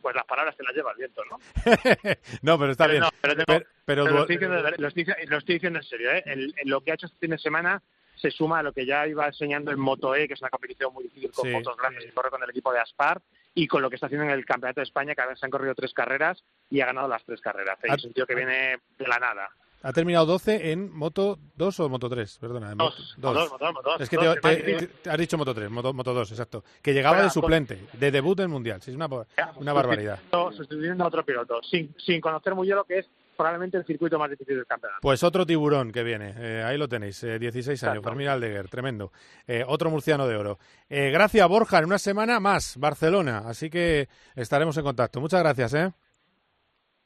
pues las palabras se las lleva el viento, ¿no? no, pero está Pero bien. no, pero tengo- pero, pero lo, estoy diciendo, lo, estoy, lo estoy diciendo en serio, ¿eh? El- el- lo que ha hecho este fin de semana se suma a lo que ya iba enseñando en Moto E, que es una competición muy difícil con Sí. motos grandes y corre con el equipo de Aspar, y con lo que está haciendo en el Campeonato de España, que se han corrido tres carreras y ha ganado las tres carreras. ¿eh? Es un tío que viene de la nada. ha terminado 12 en Moto 2 o Moto 3, perdona. en Dos, Moto- dos, Moto Moto Es que te, te- te- has dicho Moto 3, Moto, Moto 2, exacto. Que llegaba Fuera, de suplente, de debut del Mundial. Sí, es una, una barbaridad. Sustituyendo a otro piloto, sin, sin conocer muy bien lo que es probablemente el circuito más difícil del campeonato. Pues otro tiburón que viene, eh, ahí lo tenéis, eh, 16 años, Exacto. Fermín Aldeguer, tremendo. Eh, otro murciano de oro. Eh, gracias, Borja, en una semana más, Barcelona, así que estaremos en contacto. Muchas gracias, ¿eh?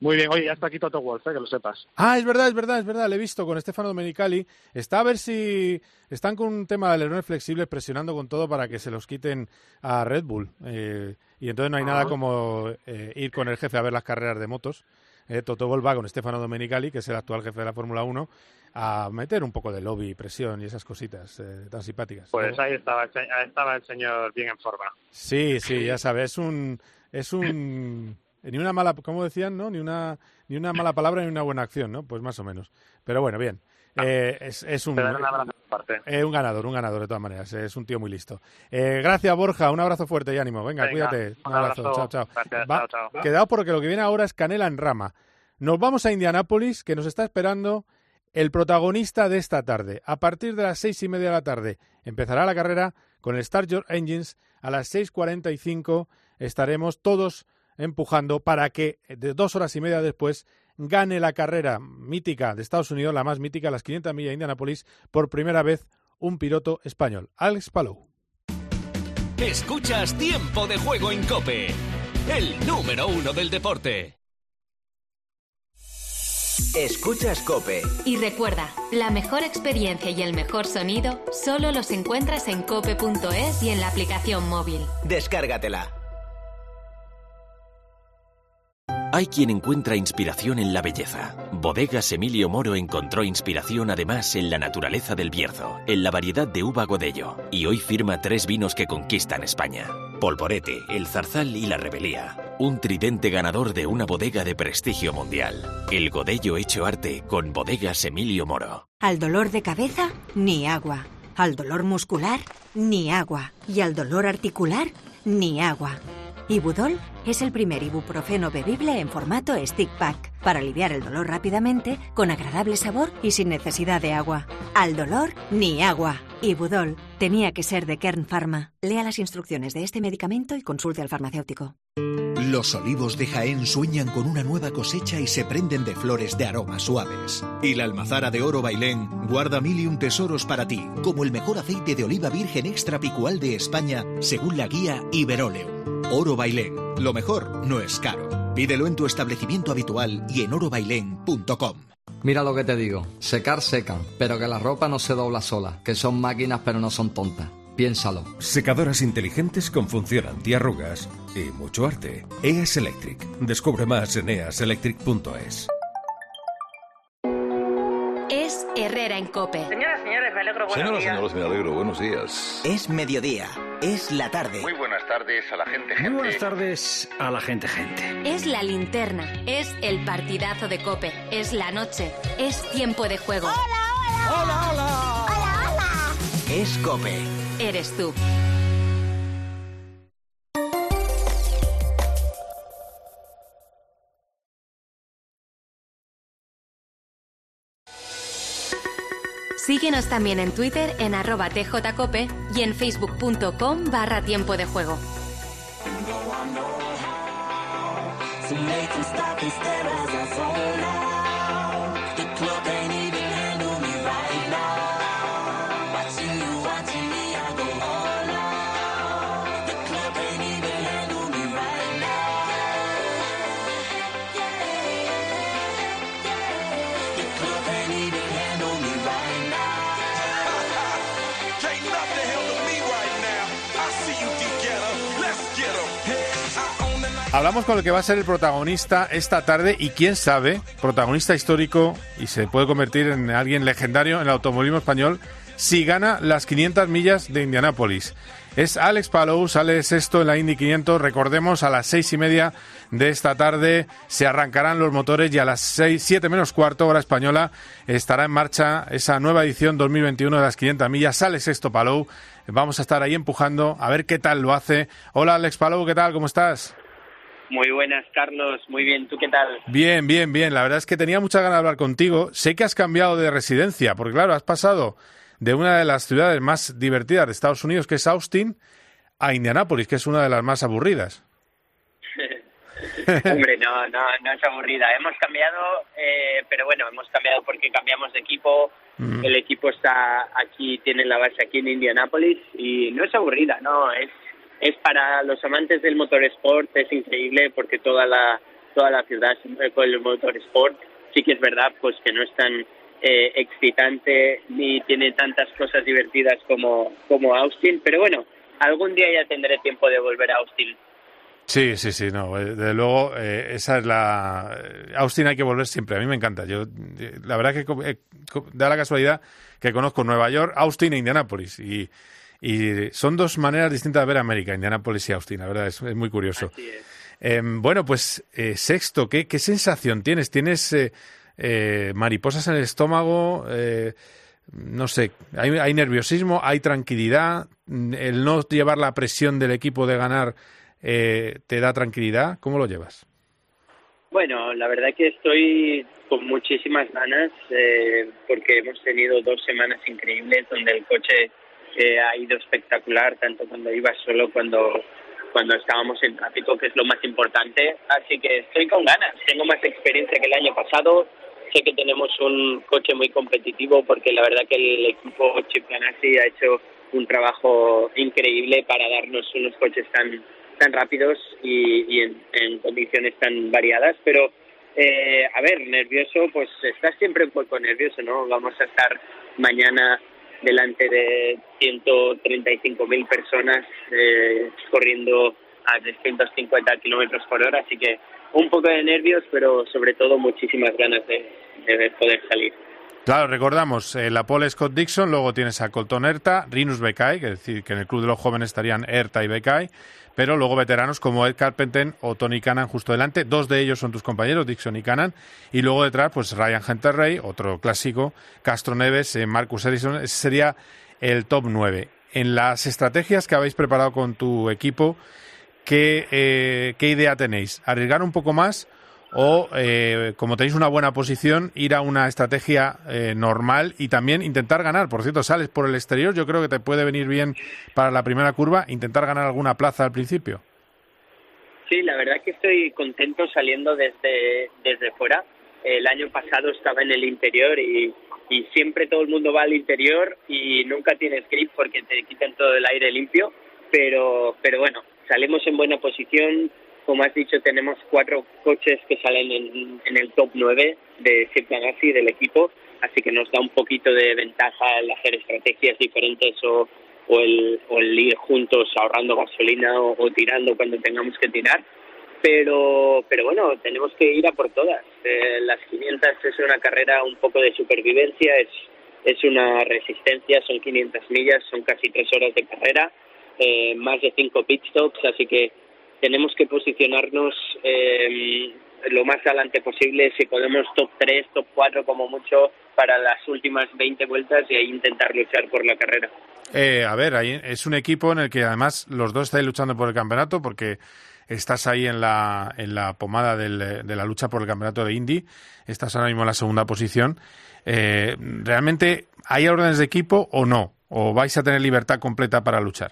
Muy bien, oye, ya está aquí Toto Wolf, ¿eh? que lo sepas. Ah, es verdad, es verdad, es verdad, le he visto con Stefano Domenicali. Está a ver si están con un tema de alerones flexibles presionando con todo para que se los quiten a Red Bull. Eh, y entonces no hay nada Ah. como eh, ir con el jefe a ver las carreras de motos. Eh, Toto Wolff va con Stefano Domenicali, que es el actual jefe de la Fórmula 1, a meter un poco de lobby, presión y esas cositas eh, tan simpáticas. Pues ahí estaba, ahí estaba el señor bien en forma. Sí, sí, ya sabes, es un es un ni una mala, ¿cómo decían, no? Ni una ni una mala palabra ni una buena acción, ¿no? Pues más o menos. Pero bueno, bien. Eh, es, es un Te daré un eh, ganador, un ganador de todas maneras. Es un tío muy listo. Eh, gracias, Borja. Un abrazo fuerte y ánimo. Venga, Venga, cuídate. un abrazo. abrazo. Chao, chao. Gracias, Va- chao, chao. Quedaos porque lo que viene ahora es Canela en Rama. Nos vamos a Indianápolis, que nos está esperando el protagonista de esta tarde. A partir de las seis y media de la tarde empezará la carrera con el Your Engines. A las 6.45 estaremos todos empujando para que de dos horas y media después gane la carrera mítica de Estados Unidos, la más mítica, las 500 millas de Indianápolis, por primera vez un piloto español, Alex Palou. Escuchas Tiempo de Juego en Cope, el número uno del deporte. Escuchas Cope. Y recuerda, la mejor experiencia y el mejor sonido solo los encuentras en cope.es y en la aplicación móvil. Descárgatela. Hay quien encuentra inspiración en la belleza. Bodegas Emilio Moro encontró inspiración además en la naturaleza del Bierzo, en la variedad de uva Godello, y hoy firma tres vinos que conquistan España. Polvorete, el Zarzal y la Rebelía. Un tridente ganador de una bodega de prestigio mundial. El Godello hecho arte con Bodegas Emilio Moro. Al dolor de cabeza, ni agua. Al dolor muscular, ni agua. Y al dolor articular, ni agua. Ibudol es el primer ibuprofeno bebible en formato stick pack para aliviar el dolor rápidamente, con agradable sabor y sin necesidad de agua. Al dolor, ni agua. Ibudol tenía que ser de Kern Pharma. Lea las instrucciones de este medicamento y consulte al farmacéutico. Los olivos de Jaén sueñan con una nueva cosecha y se prenden de flores de aromas suaves. Y la almazara de oro Bailén guarda mil y un tesoros para ti, como el mejor aceite de oliva virgen extra picual de España, según la guía Iberoleum. Oro Bailén, lo mejor no es caro. Pídelo en tu establecimiento habitual y en orobailén.com. Mira lo que te digo, secar secan, pero que la ropa no se dobla sola, que son máquinas pero no son tontas. Piénsalo. Secadoras inteligentes con función antiarrugas y mucho arte. EAS Electric. Descubre más en easelectric.es. Cope. Señoras, señores, me alegro. Buenos Señoras, días. señores, me alegro. Buenos días. Es mediodía. Es la tarde. Muy buenas tardes a la gente, gente. Muy buenas tardes a la gente, gente. Es la linterna. Es el partidazo de Cope. Es la noche. Es tiempo de juego. ¡Hola, hola! ¡Hola, hola! Es Cope. Eres tú. Síguenos también en Twitter en arroba tjcope y en facebook.com barra tiempo de juego. Hablamos con el que va a ser el protagonista esta tarde y quién sabe, protagonista histórico y se puede convertir en alguien legendario en el automovilismo español si gana las 500 millas de Indianápolis. Es Alex Palou, sale sexto en la Indy 500. Recordemos, a las seis y media de esta tarde se arrancarán los motores y a las seis, siete menos cuarto, hora española, estará en marcha esa nueva edición 2021 de las 500 millas. Sale sexto Palou. Vamos a estar ahí empujando a ver qué tal lo hace. Hola Alex Palou, ¿qué tal? ¿Cómo estás? Muy buenas, Carlos. Muy bien. ¿Tú qué tal? Bien, bien, bien. La verdad es que tenía mucha ganas de hablar contigo. Sé que has cambiado de residencia, porque claro, has pasado de una de las ciudades más divertidas de Estados Unidos, que es Austin, a Indianápolis, que es una de las más aburridas. Hombre, no, no, no es aburrida. Hemos cambiado, eh, pero bueno, hemos cambiado porque cambiamos de equipo. Mm. El equipo está aquí, tiene la base aquí en Indianápolis y no es aburrida, no. Es, es para los amantes del motorsport, es increíble porque toda la, toda la ciudad se con el motorsport. Sí que es verdad, pues que no es tan eh, excitante ni tiene tantas cosas divertidas como, como Austin, pero bueno, algún día ya tendré tiempo de volver a Austin. Sí, sí, sí, no. eh, Desde luego, eh, esa es la. eh, Austin hay que volver siempre. A mí me encanta. Yo, eh, la verdad que da la casualidad que conozco Nueva York, Austin e Indianápolis. Y, y son dos maneras distintas de ver América, Indianápolis y Austin. La verdad es, es muy curioso. Eh, bueno, pues eh, sexto, ¿qué, ¿qué sensación tienes? ¿Tienes eh, eh, mariposas en el estómago? Eh, no sé, ¿hay, hay nerviosismo? ¿Hay tranquilidad? Mm, ¿El no llevar la presión del equipo de ganar eh, te da tranquilidad? ¿Cómo lo llevas? Bueno, la verdad que estoy con muchísimas ganas porque hemos tenido dos semanas increíbles donde el coche ha ido espectacular, tanto cuando iba solo cuando cuando estábamos en tráfico, que es lo más importante. Así que estoy con ganas. Tengo más experiencia que el año pasado. Sé que tenemos un coche muy competitivo porque la verdad que el equipo Chip Ganassi ha hecho un trabajo increíble para darnos unos coches tan tan rápidos y, y en, en condiciones tan variadas, pero eh, a ver, nervioso, pues estás siempre un poco nervioso, ¿no? Vamos a estar mañana delante de 135.000 personas eh, corriendo a 350 kilómetros por hora, así que un poco de nervios, pero sobre todo muchísimas ganas de, de poder salir. Claro, recordamos, eh, la pole Scott Dixon, luego tienes a Colton Herta, Rinus Bekai, que es decir, que en el club de los jóvenes estarían Herta y Bekai, pero luego veteranos como Ed Carpenter o Tony Cannan justo delante, dos de ellos son tus compañeros, Dixon y Cannan, y luego detrás, pues Ryan Hunter-Ray, otro clásico, Castro Neves, eh, Marcus Ellison, ese sería el top 9. En las estrategias que habéis preparado con tu equipo, ¿qué, eh, qué idea tenéis? ¿Arriesgar un poco más? O, eh, como tenéis una buena posición, ir a una estrategia eh, normal y también intentar ganar. Por cierto, sales por el exterior, yo creo que te puede venir bien para la primera curva, intentar ganar alguna plaza al principio. Sí, la verdad que estoy contento saliendo desde, desde fuera. El año pasado estaba en el interior y, siempre todo el mundo va al interior y nunca tienes grip porque te quitan todo el aire limpio. Pero, pero bueno, salimos en buena posición, como has dicho, tenemos cuatro coches que salen en, el top 9 de Chip Ganassi del equipo, así que nos da un poquito de ventaja el hacer estrategias diferentes o, o, el, o ir juntos ahorrando gasolina o, o tirando cuando tengamos que tirar. Pero, pero bueno, tenemos que ir a por todas. Eh, las 500 es una carrera un poco de supervivencia, es, es una resistencia, son 500 millas, son casi tres horas de carrera, eh, más de cinco pit stops, así que tenemos que posicionarnos eh, lo más adelante posible, si podemos top 3, top 4 como mucho para las últimas 20 vueltas y ahí intentar luchar por la carrera. Eh, a ver, ahí es un equipo en el que además los dos estáis luchando por el campeonato porque estás ahí en la, en la pomada de la lucha por el campeonato de Indy, estás ahora mismo en la segunda posición. Eh, ¿Realmente hay órdenes de equipo o no? ¿O vais a tener libertad completa para luchar?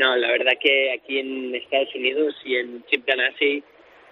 No, la verdad que aquí en Estados Unidos y en Chip Ganassi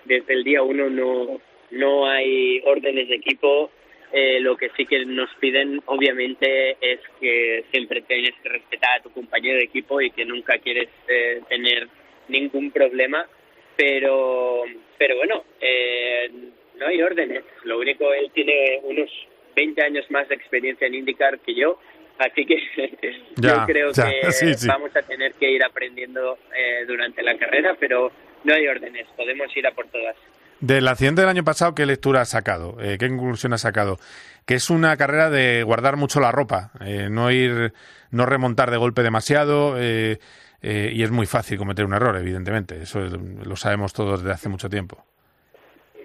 desde el día uno no, no hay órdenes de equipo. Eh, lo que sí que nos piden, obviamente, es que siempre tienes que respetar a tu compañero de equipo y que nunca quieres eh, tener ningún problema. Pero, pero bueno, eh, no hay órdenes. Lo único, él tiene unos 20 años más de experiencia en IndyCar que yo, así que Ya, yo creo ya, que sí, sí. vamos a tener que ir aprendiendo eh, durante la carrera, pero no hay órdenes, podemos ir a por todas. Del accidente del año pasado, ¿qué lectura has sacado? Eh, ¿Qué conclusión has sacado? Que es una carrera de guardar mucho la ropa, eh, no ir, no remontar de golpe demasiado, eh, eh, y es muy fácil cometer un error, evidentemente. Eso es- lo sabemos todos desde hace mucho tiempo.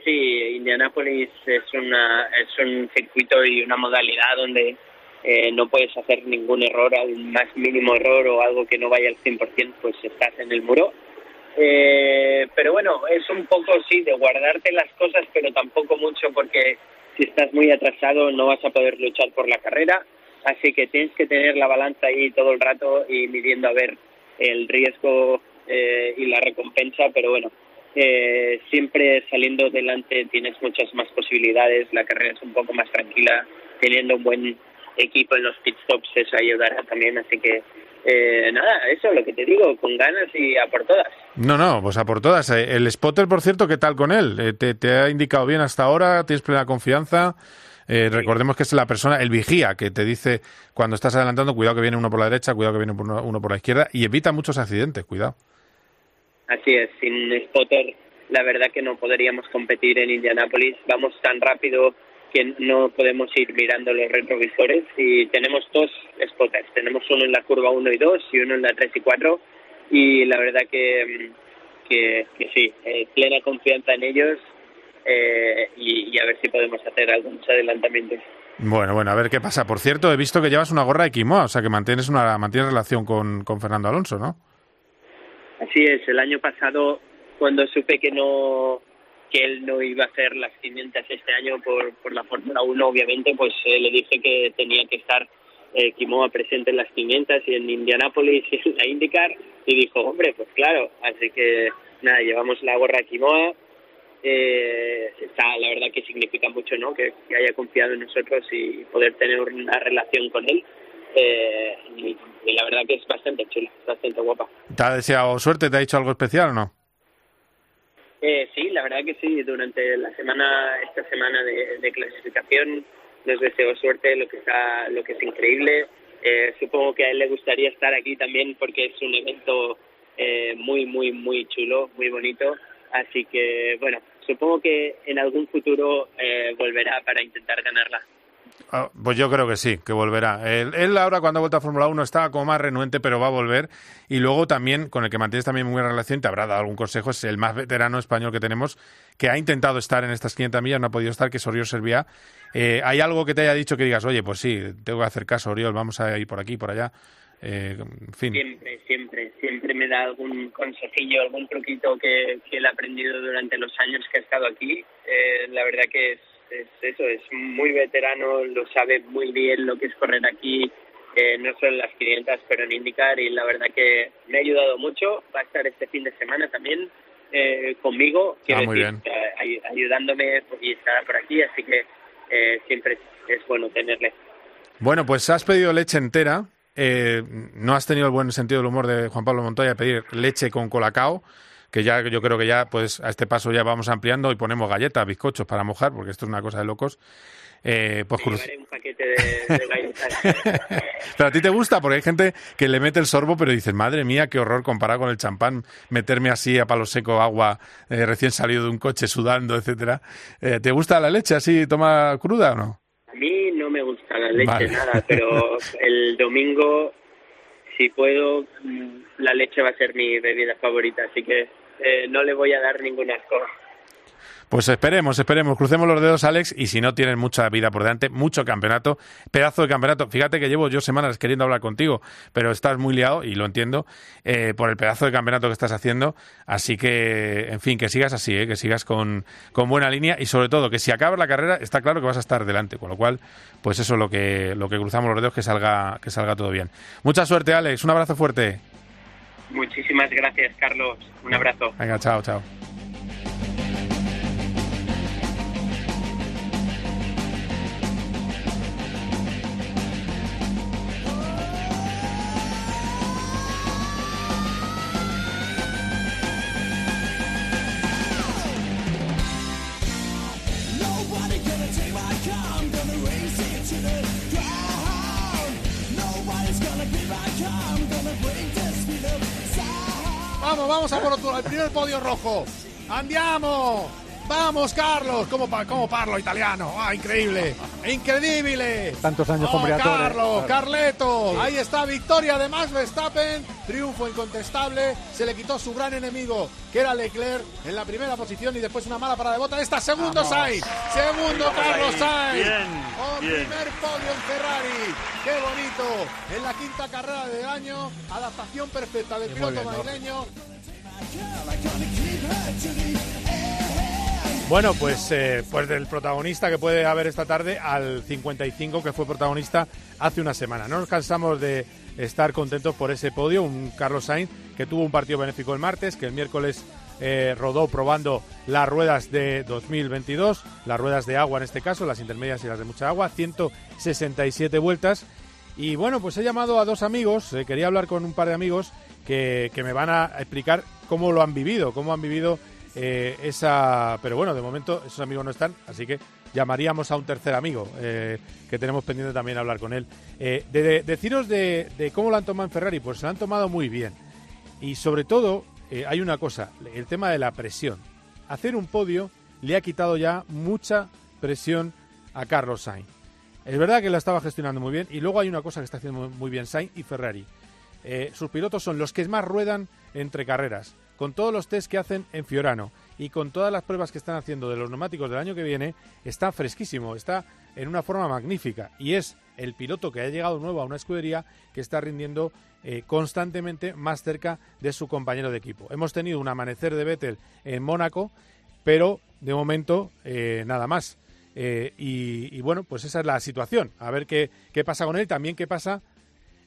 Sí, Indianápolis es, una, es un circuito y una modalidad donde eh, no puedes hacer ningún error, al más mínimo error o algo que no vaya al 100%, pues estás en el muro. Eh, pero bueno, es un poco, sí, de guardarte las cosas, pero tampoco mucho porque si estás muy atrasado no vas a poder luchar por la carrera. Así que tienes que tener la balanza ahí todo el rato y midiendo a ver el riesgo eh, y la recompensa, pero bueno, eh, siempre saliendo delante tienes muchas más posibilidades, la carrera es un poco más tranquila, teniendo un buen equipo en los pit stops eso ayudará también, así que eh, nada, eso es lo que te digo, con ganas y a por todas. No, no, pues a por todas. Eh, El spotter, por cierto, ¿qué tal con él? Eh, ¿Te, te ha indicado bien hasta ahora? ¿Tienes plena confianza? Eh, recordemos que es la persona, el vigía, que te dice cuando estás adelantando, cuidado que viene uno por la derecha, cuidado que viene uno, uno por la izquierda, y evita muchos accidentes, cuidado. Así es, sin spotter la verdad que no podríamos competir en Indianápolis, vamos tan rápido que no podemos ir mirando los retrovisores y tenemos dos spotters, tenemos uno en la curva 1 y 2 y uno en la 3 y 4 y la verdad que, que, que sí, eh, plena confianza en ellos eh, y, y a ver si podemos hacer algunos adelantamientos. Bueno, bueno, a ver qué pasa. Por cierto, he visto que llevas una gorra de Quimoa, o sea que mantienes una mantienes relación con, con Fernando Alonso, ¿no? Así es, el año pasado cuando supe que no que él no iba a hacer las 500 este año por, por la Fórmula 1, obviamente, pues eh, le dije que tenía que estar eh, Kimoa presente en las 500 y en Indianápolis y en la IndyCar y dijo, hombre, pues claro, así que nada, llevamos la gorra a Kimoa, eh, está, la verdad que significa mucho, ¿no? Que, haya confiado en nosotros y poder tener una relación con él eh, y la verdad que es bastante chula, bastante guapa. ¿Te ha deseado suerte? ¿Te ha dicho algo especial o no? Eh, sí, la verdad que sí. Durante la semana, esta semana de, de clasificación, les deseo suerte, lo que está, lo que es increíble. Eh, supongo que a él le gustaría estar aquí también porque es un evento eh, muy, muy, muy chulo, muy bonito. Así que, bueno, supongo que en algún futuro eh, volverá para intentar ganarla. Ah, Pues yo creo que sí, que volverá. Él, él ahora cuando ha vuelto a Fórmula 1 estaba como más renuente, pero va a volver. Y luego también, con el que mantienes también muy buena relación, te habrá dado algún consejo, es el más veterano español que tenemos, que ha intentado estar en estas 500 millas, no ha podido estar, que es Oriol Serviá. Eh, ¿Hay algo que te haya dicho que digas, oye, pues sí, tengo que hacer caso, Oriol, vamos a ir por aquí, por allá? Eh, en fin. Siempre, siempre, siempre me da algún consejillo, algún truquito que, que él ha aprendido durante los años que ha estado aquí. Eh, la verdad que es, es eso, es muy veterano, lo sabe muy bien lo que es correr aquí, eh, no solo en las 500, pero en IndyCar, y la verdad que me ha ayudado mucho. Va a estar este fin de semana también eh, conmigo, Ah, muy decir, bien. eh, ay- ayudándome y estará por aquí, así que eh, siempre es bueno tenerle. Bueno, pues has pedido leche entera. eh, no has tenido el buen sentido del humor de Juan Pablo Montoya pedir leche con colacao, que ya yo creo que ya pues a este paso ya vamos ampliando y ponemos galletas, bizcochos para mojar, porque esto es una cosa de locos. Eh, pues cruz- un paquete de, de galletas. Pero a ti te gusta, porque hay gente que le mete el sorbo, pero dices, madre mía, qué horror comparado con el champán, meterme así a palo seco agua eh, recién salido de un coche sudando, etcétera. Eh, ¿Te gusta la leche así, toma cruda o no? A mí no me gusta la leche, Vale. nada, pero el domingo, si puedo, mm, la leche va a ser mi bebida favorita, así que eh, no le voy a dar ningún asco. Pues esperemos, esperemos, crucemos los dedos, Alex, y si no tienes mucha vida por delante, mucho campeonato, pedazo de campeonato. Fíjate que llevo yo semanas queriendo hablar contigo, pero estás muy liado, y lo entiendo, eh, por el pedazo de campeonato que estás haciendo. Así que, en fin, que sigas así, eh, que sigas con, con buena línea, y sobre todo, que si acabas la carrera, está claro que vas a estar delante, con lo cual, pues eso es lo que, lo que cruzamos los dedos, que salga, que salga todo bien. Mucha suerte, Alex, un abrazo fuerte. Muchísimas gracias, Carlos. Un abrazo. Venga, chao, chao. A por otro, el primer podio rojo. Andiamo. Vamos, Carlos. ¿Cómo, cómo parlo italiano? Ah, increíble. Increíble. Tantos años con Oh, Briatore. Carlos, Claro. Carleto. Ahí está, victoria de Max Verstappen. Triunfo incontestable. Se le quitó su gran enemigo, que era Leclerc, en la primera posición y después una mala parada de bota. Esta segundo Vamos. Sainz. Segundo Vamos Carlos ahí. Sainz. Bien, Oh, bien. primer podio en Ferrari. Qué bonito. En la quinta carrera del año. Adaptación perfecta del piloto madrileño. Bueno, pues, eh, pues del protagonista que puede haber esta tarde al 55 que fue protagonista hace una semana. No nos cansamos de estar contentos por ese podio, un Carlos Sainz que tuvo un partido benéfico el martes, que el miércoles eh, rodó probando las ruedas de 2022, las ruedas de agua en este caso, las intermedias y las de mucha agua, 167 vueltas. Y bueno, pues he llamado a dos amigos, eh, quería hablar con un par de amigos que, me van a explicar cómo lo han vivido, cómo han vivido eh, esa... Pero bueno, de momento esos amigos no están, así que llamaríamos a un tercer amigo eh, que tenemos pendiente también hablar con él. Eh, de, de- deciros de, cómo lo han tomado en Ferrari, pues se lo han tomado muy bien. Y sobre todo, eh, hay una cosa, el tema de la presión. Hacer un podio le ha quitado ya mucha presión a Carlos Sainz. Es verdad que la estaba gestionando muy bien y luego hay una cosa que está haciendo muy bien Sainz y Ferrari. Eh, sus pilotos son los que más ruedan entre carreras, con todos los test que hacen en Fiorano y con todas las pruebas que están haciendo de los neumáticos del año que viene, está fresquísimo, está en una forma magnífica y es el piloto que ha llegado nuevo a una escudería que está rindiendo eh, constantemente más cerca de su compañero de equipo. Hemos tenido un amanecer de Vettel en Mónaco, pero de momento eh, nada más. Y, y bueno, pues esa es la situación. A ver qué, qué pasa con él, también qué pasa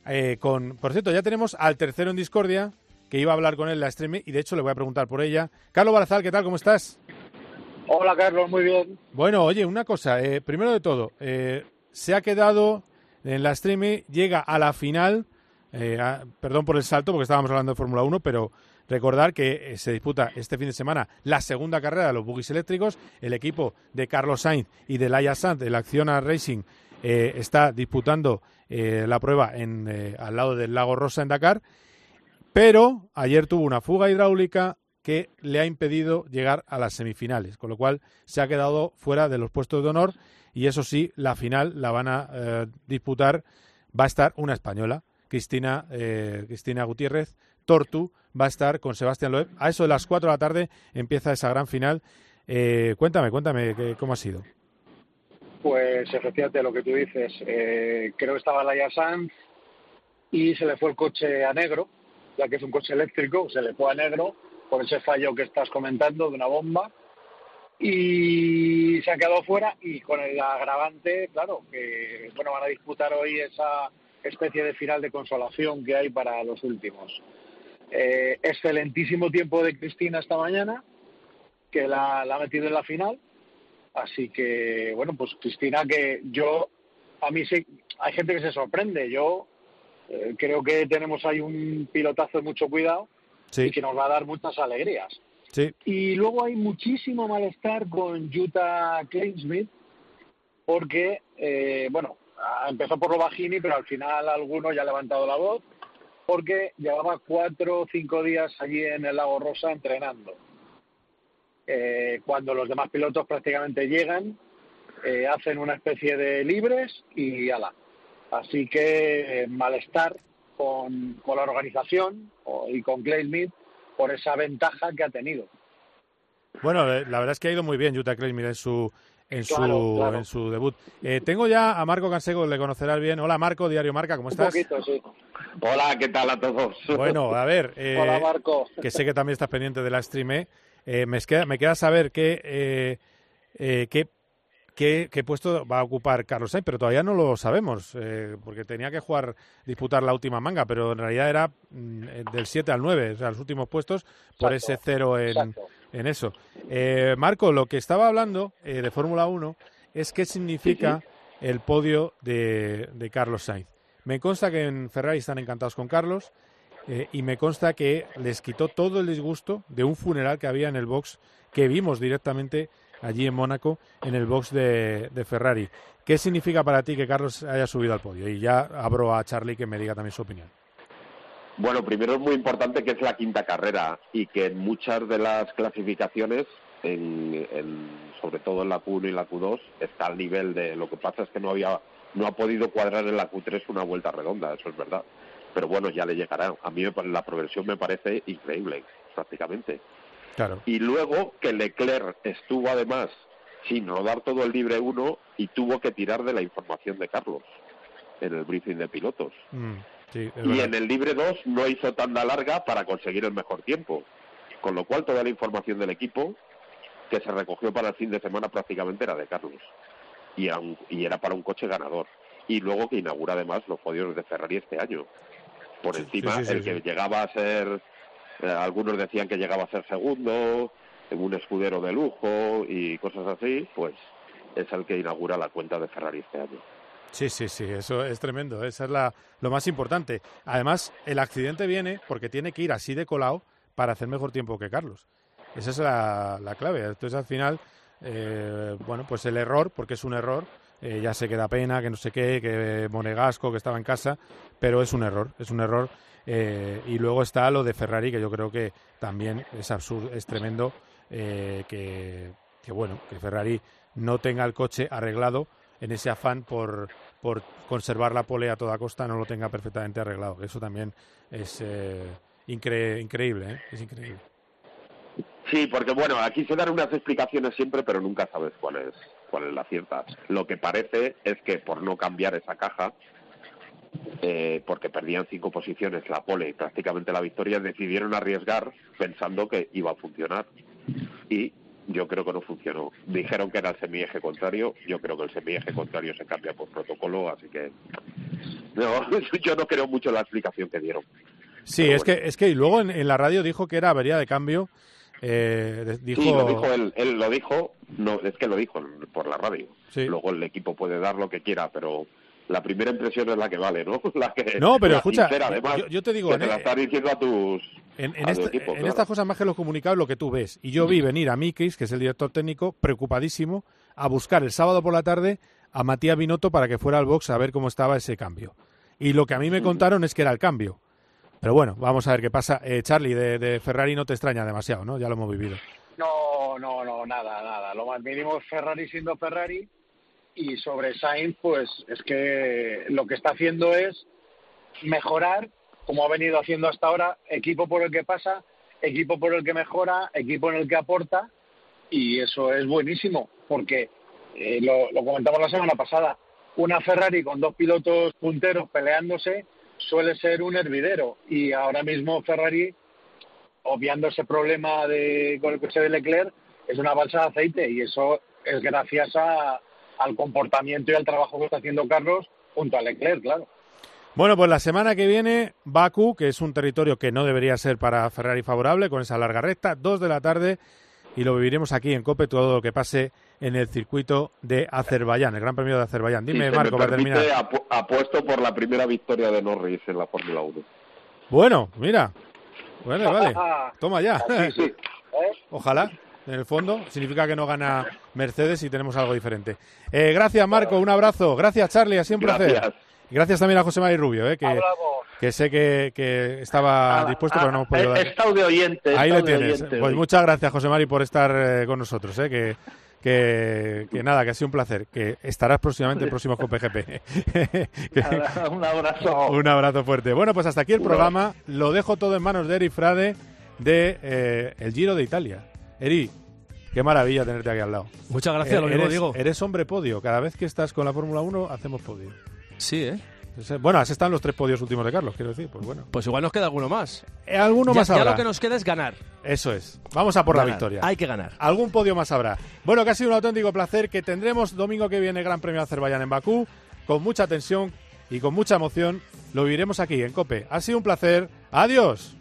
eh, con... Por cierto, ya tenemos al tercero en discordia, que iba a hablar con él la stream, y de hecho le voy a preguntar por ella. Carlos Barazal, ¿qué tal? ¿Cómo estás? Hola Carlos, muy bien. Bueno, oye, una cosa. eh, primero de todo, eh, se ha quedado en la streaming, llega a la final, eh, a- perdón por el salto porque estábamos hablando de Fórmula 1, pero recordar que eh, se disputa este fin de semana la segunda carrera de los buggies eléctricos, el equipo de Carlos Sainz y de Laia Sanz, el Acciona Racing, eh, está disputando eh, la prueba en, eh, al lado del Lago Rosa en Dakar, pero ayer tuvo una fuga hidráulica que le ha impedido llegar a las semifinales, con lo cual se ha quedado fuera de los puestos de honor y eso sí, la final la van a disputar, va a estar una española, Cristina, Cristina Gutiérrez, Tortu, va a estar con Sebastián Loeb. A eso de las 4 de la tarde empieza esa gran final. Cuéntame, cuéntame ¿qué- cómo ha sido. Pues efectivamente lo que tú dices, eh, creo que estaba Laia Sanz y se le fue el coche a negro, ya que es un coche eléctrico, se le fue a negro por ese fallo que estás comentando de una bomba y se ha quedado fuera y con el agravante, claro, que bueno van a disputar hoy esa especie de final de consolación que hay para los últimos. Eh, excelentísimo tiempo de Cristina esta mañana, que la, la ha metido en la final. Así que, bueno, pues Cristina, que yo, a mí sí, hay gente que se sorprende. Yo eh, creo que tenemos ahí un pilotazo de mucho cuidado Sí. y que nos va a dar muchas alegrías. Sí. Y luego hay muchísimo malestar con Utah Kleinsmith, porque, eh, bueno, empezó por lo bajini, pero al final alguno ya ha levantado la voz, porque llevaba cuatro o cinco días allí en el Lago Rosa entrenando. Eh, cuando los demás pilotos prácticamente llegan, eh, hacen una especie de libres y ala. Así que eh, malestar con, con la organización o- y con Clay Smith por esa ventaja que ha tenido. Bueno, eh, la verdad es que ha ido muy bien Utah Klein en su en su Claro, en su debut. Eh, tengo ya a Marco Cansego, le conocerás bien. Hola Marco, Diario Marca, ¿cómo Un estás? poquito, sí. Hola, ¿qué tal a todos? Bueno, a ver, eh, Hola, Marco. que sé que también estás pendiente de la stream. Eh, me, queda, me queda saber qué, eh, eh, qué, qué, qué puesto va a ocupar Carlos Sainz, pero todavía no lo sabemos, porque tenía que jugar, disputar la última manga, pero en realidad era mm, del 7 al 9, o sea, los últimos puestos, por Exacto, ese cero en, exacto. en eso. Eh, Marco, lo que estaba hablando eh, de Fórmula 1 es qué significa el podio de, de Carlos Sainz. Me consta que en Ferrari están encantados con Carlos eh, y me consta que les quitó todo el disgusto de un funeral que había en el box que vimos directamente allí en Mónaco, en el box de, Ferrari. ¿Qué significa para ti que Carlos haya subido al podio? Y ya abro a Charlie que me diga también su opinión. Bueno, primero es muy importante que es la quinta carrera y que en muchas de las clasificaciones, en- sobre todo en la Q1 y la Q2, está al nivel de. Lo que pasa es que no había, no ha podido cuadrar en la Q3 una vuelta redonda, eso es verdad. Pero bueno, ya le llegará. A mí me la progresión me parece increíble, prácticamente. Claro. Y luego que Leclerc estuvo además sin rodar todo el libre 1 y tuvo que tirar de la información de Carlos en el briefing de pilotos. Mm, sí, Y verdad. en el libre 2 no hizo tanda larga para conseguir el mejor tiempo. Con lo cual toda la información del equipo que se recogió para el fin de semana prácticamente era de Carlos. Y un- y era para un coche ganador. Y luego que inaugura además los podios de Ferrari este año. Por encima, sí, sí, el que llegaba a ser, eh, algunos decían que llegaba a ser segundo, en un escudero de lujo y cosas así, pues es el que inaugura la cuenta de Ferrari este año. Sí, sí, sí, eso es tremendo. Eso es la, lo más importante. Además, el accidente viene porque tiene que ir así de colado para hacer mejor tiempo que Carlos. Esa es la, la clave. Entonces, al final, eh, bueno, pues el error, porque es un error, eh, ya sé que da pena, que no sé qué, que Monegasco, que estaba en casa, pero es un error, es un error. Eh, y luego está lo de Ferrari, que yo creo que también es absurdo, es tremendo eh, que, que, bueno, que Ferrari no tenga el coche arreglado en ese afán por, por conservar la pole a toda costa, no lo tenga perfectamente arreglado. Eso también es eh, incre- increíble, ¿eh? es increíble. Sí, porque bueno, aquí se dan unas explicaciones siempre, pero nunca sabes cuál es, cuál es la cierta. Lo que parece es que por no cambiar esa caja, eh, porque perdían cinco posiciones la pole y prácticamente la victoria, decidieron arriesgar pensando que iba a funcionar. Y yo creo que no funcionó. Dijeron que era el semieje contrario, yo creo que el semieje contrario se cambia por protocolo, así que no, yo no creo mucho la explicación que dieron. Sí, es que es que y luego en, en la radio dijo que era avería de cambio. Eh, dijo, Sí, lo dijo él, él lo dijo, no, es que lo dijo por la radio. Sí. Luego el equipo puede dar lo que quiera, pero la primera impresión es la que vale, ¿no? La que, No, pero la escucha, sincera, además, yo- yo te digo, que en- te la estás diciendo a tus, En, en a tu esta- equipo, en claro. estas cosas más que los comunicados, lo que tú ves. Y yo vi venir a Mikis, que es el director técnico, preocupadísimo, a buscar el sábado por la tarde a Matías Binotto para que fuera al box a ver cómo estaba ese cambio. Y lo que a mí me contaron es que era el cambio. Pero bueno, vamos a ver qué pasa. Eh, Charlie, de, Ferrari no te extraña demasiado, ¿no? Ya lo hemos vivido. No, no, no, nada, nada. Lo más mínimo Ferrari siendo Ferrari y sobre Sainz, pues es que lo que está haciendo es mejorar, como ha venido haciendo hasta ahora, equipo por el que pasa, equipo por el que mejora, equipo en el que aporta y eso es buenísimo porque eh, lo, lo comentamos la semana pasada, una Ferrari con dos pilotos punteros peleándose suele ser un hervidero y ahora mismo Ferrari obviando ese problema de, con el coche de Leclerc, es una balsa de aceite y eso es gracias a- al comportamiento y al trabajo que está haciendo Carlos junto a Leclerc, claro. Bueno, pues la semana que viene, Bakú, que es un territorio que no debería ser para Ferrari favorable, con esa larga recta, dos de la tarde, y lo viviremos aquí en COPE, todo lo que pase en el circuito de Azerbaiyán, el Gran Premio de Azerbaiyán. Dime, Marco, para terminar. apu- apuesto por la primera victoria de Norris en la Fórmula 1. Bueno, mira. Bueno, vale. Toma ya. Sí, sí. ¿Eh? Ojalá. En el fondo, significa que no gana Mercedes y tenemos algo diferente. Eh, gracias, Marco. Un abrazo. Gracias, Charlie. Ha sido un placer. Gracias. También a José María Rubio, eh, que, que sé que, que estaba dispuesto, pero no hemos podido He dar. estado de oyente. Ahí de tienes. oyente Pues hoy. muchas gracias, José Mari, por estar eh, con nosotros. eh, que, que, que nada, que ha sido un placer. Que estarás próximamente en el próximo COPGP. Un abrazo. un abrazo fuerte. Bueno, pues hasta aquí el programa. Lo dejo todo en manos de Eri Frade de eh, el Giro de Italia. Eri, qué maravilla tenerte aquí al lado. Muchas gracias, Eh, lo mismo eres, digo. Eres hombre podio. Cada vez que estás con la Fórmula 1 hacemos podio. Sí, ¿eh? Bueno, estado en los tres podios últimos de Carlos, quiero decir. Pues bueno. Pues igual nos queda alguno más. Eh, alguno Ya- más ya habrá. lo que nos queda es ganar. Eso es. Vamos a por la victoria. Hay que ganar. Algún podio más habrá. Bueno, que ha sido un auténtico placer, que tendremos domingo que viene Gran Premio de Azerbaiyán en Bakú, con mucha tensión y con mucha emoción. Lo viviremos aquí en COPE. Ha sido un placer. Adiós.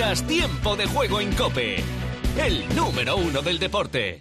Tiempo de Juego en Cope, el número uno del deporte.